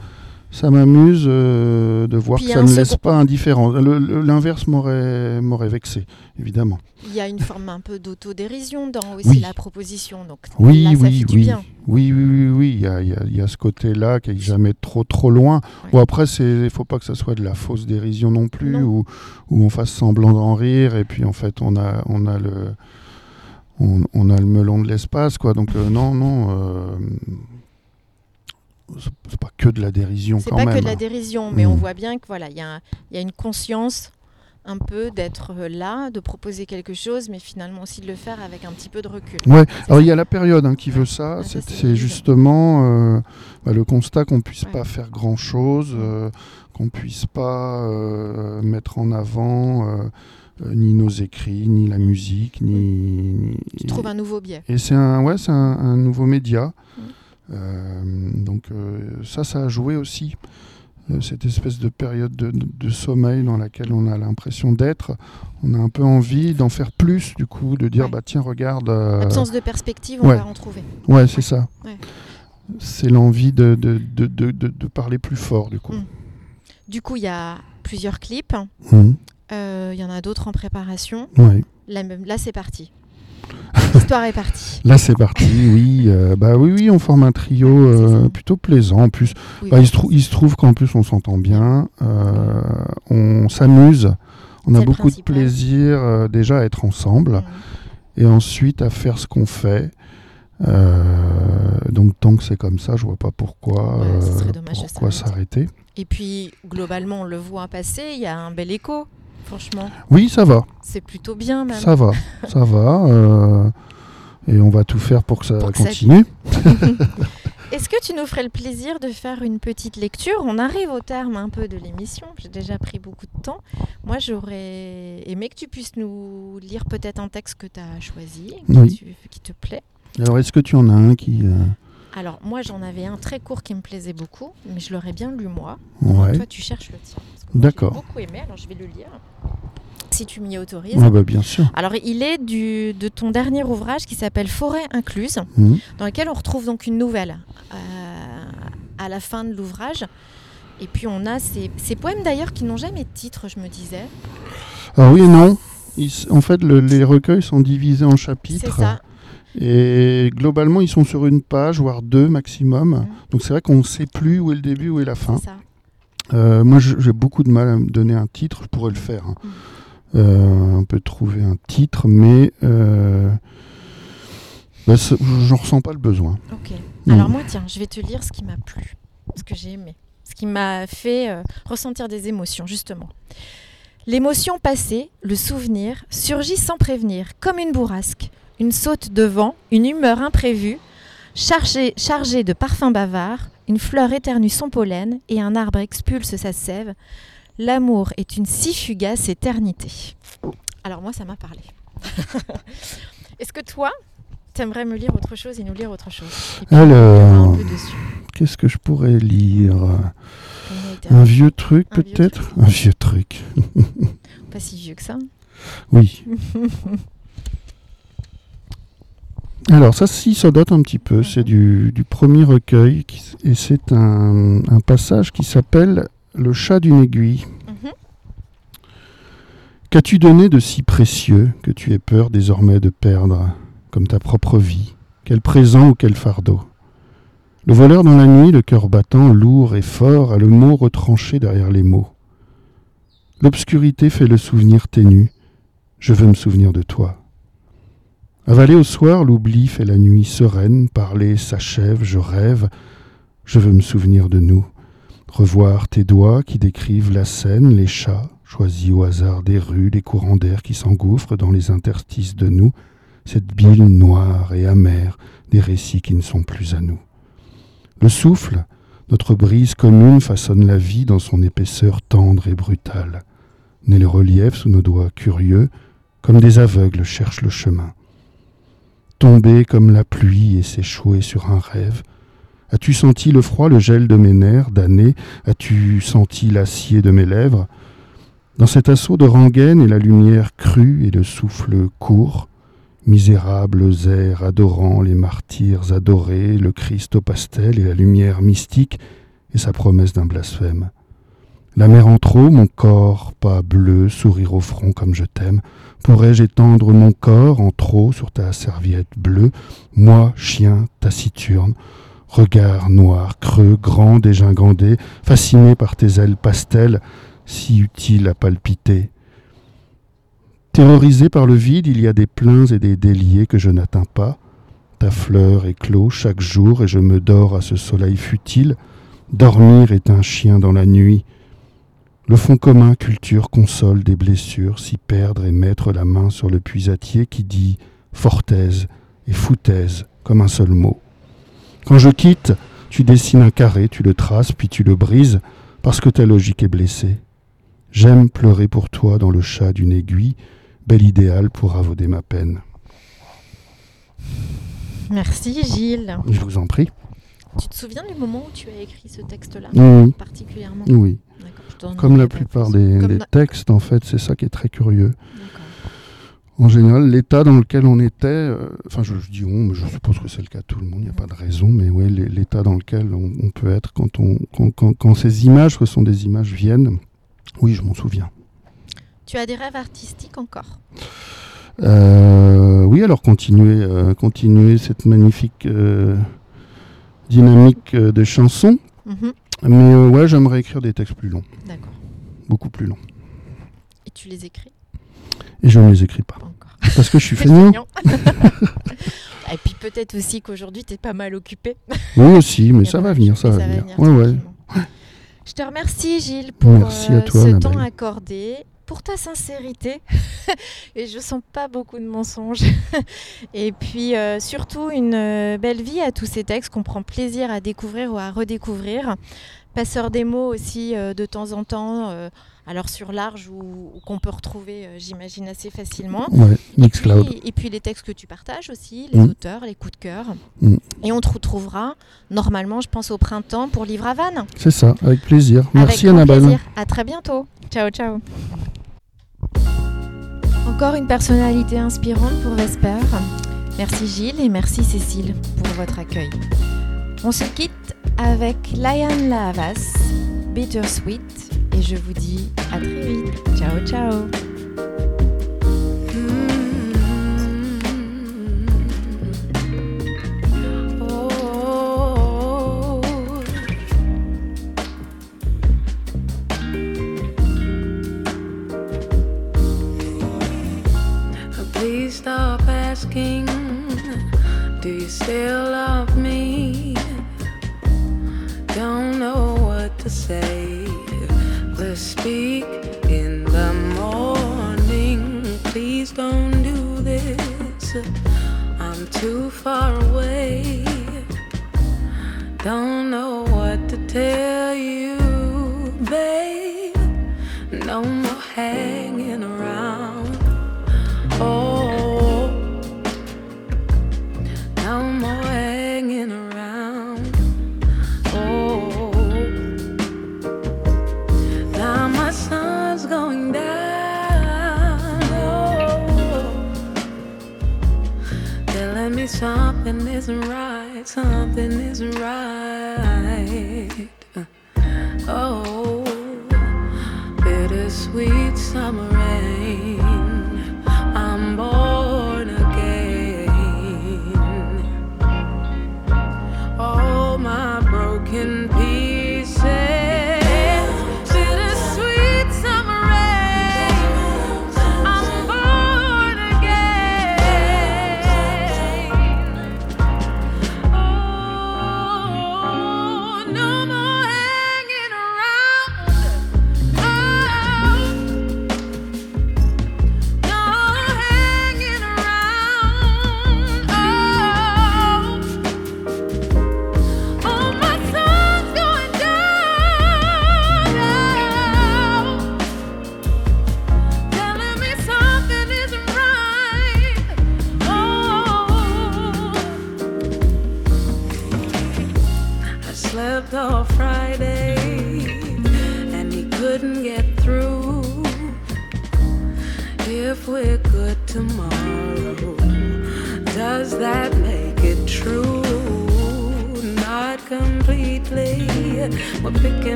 Ça m'amuse euh, de voir Puis que ça ne un laisse second- pas indifférent. L'inverse m'aurait m'aurait vexé, évidemment. Il y a une forme un peu d'autodérision dans aussi Oui. la proposition. Donc Oui, là, ça oui, fait du oui. bien. Oui, oui, oui, oui. Il y a, il y a- il y a ce côté-là qui est jamais trop, trop loin. Ouais. Bon, après, il ne faut pas que ça soit de la fausse dérision non plus, Non. ou où on fasse semblant d'en rire, et puis en fait, on a, on a, le, on, on a le melon de l'espace, quoi. Donc, euh, non, non. euh, c'est- c'est pas que de la dérision C'est quand pas même. que de la dérision, mais Mm. on voit bien que voilà, il y, a y une conscience un peu d'être euh, là, de proposer quelque chose, mais finalement aussi de le faire avec un petit peu de recul. Ouais, C'est alors il y a la période hein, qui veut ça, Ah, ça, c'est c'est c'est justement euh, bah, le constat qu'on puisse Ouais. pas faire grand chose, qu'on puisse pas euh, mettre en avant euh, euh, ni nos écrits, ni la musique, ni. ni- Tu trouves un nouveau biais. Et c'est un, ouais, c'est un, un nouveau média. Mm. Euh, donc euh, ça, ça a joué aussi. Euh, cette espèce de période de, de sommeil dans laquelle on a l'impression d'être, on a un peu envie d'en faire plus, du coup, de dire, Ouais. bah tiens, regarde. euh, Absence de perspective, on ouais. va en trouver. Ouais, c'est ça. Ouais. C'est l'envie de, de, parler plus fort, du coup. Mm. Du coup, il y a plusieurs clips. Euh, Il y en a d'autres en préparation. Là, là c'est parti. L'histoire est partie. Là, c'est parti, oui. euh, bah oui, oui, on forme un trio C'est euh, plutôt plaisant. En plus, Oui, bah, il, se trou- il se trouve qu'en plus, on s'entend bien. euh, on s'amuse. On a beaucoup de plaisir déjà à être ensemble et ensuite à faire ce qu'on fait. Donc tant que c'est comme ça, je vois pas pourquoi, Ouais, pourquoi s'arrêter. Et puis, globalement, on le voit passer, il y a un bel écho. Franchement, Oui, ça va. c'est plutôt bien même. Ça va, ça va. euh, et on va tout faire pour que ça Pour que ça- continue. Est-ce que tu nous ferais le plaisir de faire une petite lecture? On arrive au terme un peu de l'émission. J'ai déjà pris beaucoup de temps. Moi, j'aurais aimé que tu puisses nous lire peut-être un texte que tu as choisi, Oui. qui, tu- qui te plaît. Alors, est-ce que tu en as un qui. euh, Alors, moi, j'en avais un très court qui me plaisait beaucoup, mais je l'aurais bien lu moi. Ouais. Toi, tu cherches le tien. D'accord. J'ai beaucoup aimé, alors je vais le lire. Si tu m'y autorises. Ah bah, bien sûr. Alors, il est du, de ton dernier ouvrage qui s'appelle Forêt incluse. Mhm. dans lequel on retrouve donc une nouvelle euh, à la fin de l'ouvrage. Et puis on a ces, ces poèmes d'ailleurs qui n'ont jamais de titre, je me disais. Ah oui et non. Ils en fait, le- les recueils sont divisés en C'est chapitres. ça. Et globalement, ils sont sur une page, voire deux maximum. Donc c'est vrai qu'on ne sait plus où est le début, où est la fin. C'est ça. Euh, moi, j'ai beaucoup de mal à me donner un titre. Je pourrais le faire. hein. Mhm. Euh, on peut trouver un titre, mais euh, bah, j'en ressens pas le besoin. Ok. Mhm. Alors moi, tiens, je vais te lire ce qui m'a plu, ce que j'ai aimé, ce qui m'a fait euh, ressentir des émotions, justement. L'émotion passée, le souvenir, surgit sans prévenir, comme une bourrasque, une saute de vent, une humeur imprévue, chargée, chargée de parfums bavards, une fleur éternue son pollen et un arbre expulse sa sève. L'amour est une si fugace éternité. Alors moi, ça m'a parlé. Est-ce que toi, t'aimerais me lire autre chose et nous lire autre chose? Puis, Alors, qu'est-ce que je pourrais lire? Un vieux truc peut-être? Un vieux truc. pas si vieux que ça. Oui. Alors ça, si, ça date un petit peu. C'est du, du premier recueil qui et c'est un, un passage qui s'appelle Le chat d'une aiguille. Mhm. Qu'as-tu donné de si précieux que tu aies peur désormais de perdre, comme ta propre vie? Quel présent ou quel fardeau? Le voleur dans la nuit, le cœur battant, lourd et fort, a le mot retranché derrière les mots. L'obscurité fait le souvenir ténu. Je veux me souvenir de toi. Avalé au soir, l'oubli fait la nuit sereine, parler s'achève, je rêve, je veux me souvenir de nous. Revoir tes doigts qui décrivent la scène, les chats, choisis au hasard des rues, les courants d'air qui s'engouffrent dans les interstices de nous, cette bile noire et amère des récits qui ne sont plus à nous. Le souffle, notre brise commune façonne la vie dans son épaisseur tendre et brutale. Né le relief sous nos doigts curieux, comme des aveugles cherchent le chemin. Tomber comme la pluie et s'échouer sur un rêve, As-tu senti le froid, le gel de mes nerfs damnés? As-tu senti l'acier de mes lèvres? Dans cet assaut de rengaine et la lumière crue et le souffle court, misérables airs adorant les martyrs adorés, le Christ au pastel et la lumière mystique et sa promesse d'un blasphème. La mer en trop, mon corps pas bleu, sourire au front comme je t'aime. Pourrais-je étendre mon corps en trop sur ta serviette bleue, moi, chien taciturne, regard noir, creux, grand, dégingandé, fasciné par tes ailes pastel, si utiles à palpiter. Terrorisé par le vide, il y a des pleins et des déliés que je n'atteins pas. Ta fleur éclot chaque jour et je me dors à ce soleil futile. Dormir est un chien dans la nuit. Le fond commun, culture, console des blessures, s'y perdre et mettre la main sur le puisatier qui dit fortaise et foutaise comme un seul mot. Quand je quitte, tu dessines un carré, tu le traces, puis tu le brises, parce que ta logique est blessée. J'aime pleurer pour toi dans le chat d'une aiguille, bel idéal pour avauder ma peine. Merci Gilles. Je vous en prie. Tu te souviens du moment où tu as écrit ce texte-là Oui. particulièrement? Oui. Comme la plupart des, textes, en fait, c'est ça qui est très curieux. En général, l'état dans lequel on était, euh, enfin je, je dis on, mais je suppose que c'est le cas de tout le monde, il n'y a pas de raison, mais oui, l'état dans lequel on, on peut être quand, on, quand, quand- quand ces images, ce sont des images, viennent, oui, je m'en souviens. Tu as des rêves artistiques encore? Euh, oui, alors continuer, euh, continuer cette magnifique euh, dynamique de chansons, Mhm. Mais euh, ouais, j'aimerais écrire des textes plus longs, D'accord. beaucoup plus longs, Et tu les écris? Et je ne les écris pas, encore. parce que je suis mignon. Et puis peut-être aussi qu'aujourd'hui, tu es pas mal occupé. Oui aussi, mais ça va venir, ça va venir. Ouais, ouais. Je te remercie Gilles pour Merci à euh, toi, ce temps accordé, pour ta sincérité. Et je sens pas beaucoup de mensonges. Et puis euh, surtout une euh, belle vie à tous ces textes qu'on prend plaisir à découvrir ou à redécouvrir. Passeur des mots aussi euh, de temps en temps, euh, alors sur large ou, ou qu'on peut retrouver, j'imagine, assez facilement. Ouais, Et puis, et puis les textes que tu partages aussi, les Mm. auteurs, les coups de cœur. Mm. Et on te retrouvera normalement, je pense, au printemps pour Livre à Vannes. C'est ça, avec plaisir. Merci Annabelle. plaisir. À très bientôt. Ciao, ciao. Encore une personnalité inspirante pour Vesper. Merci Gilles et merci Cécile pour votre accueil. On se quitte avec Lion Lavas, Bittersweet, et je vous dis à très vite. Ciao, ciao. Stop asking, do you still love me? Don't know what to say. Let's speak in the morning. Please don't do this. I'm too far away. Don't know what to tell you, babe. No more hanging something isn't right, something isn't right.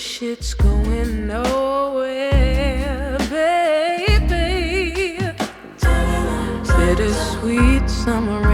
shit's going nowhere, baby. Bittersweet summer.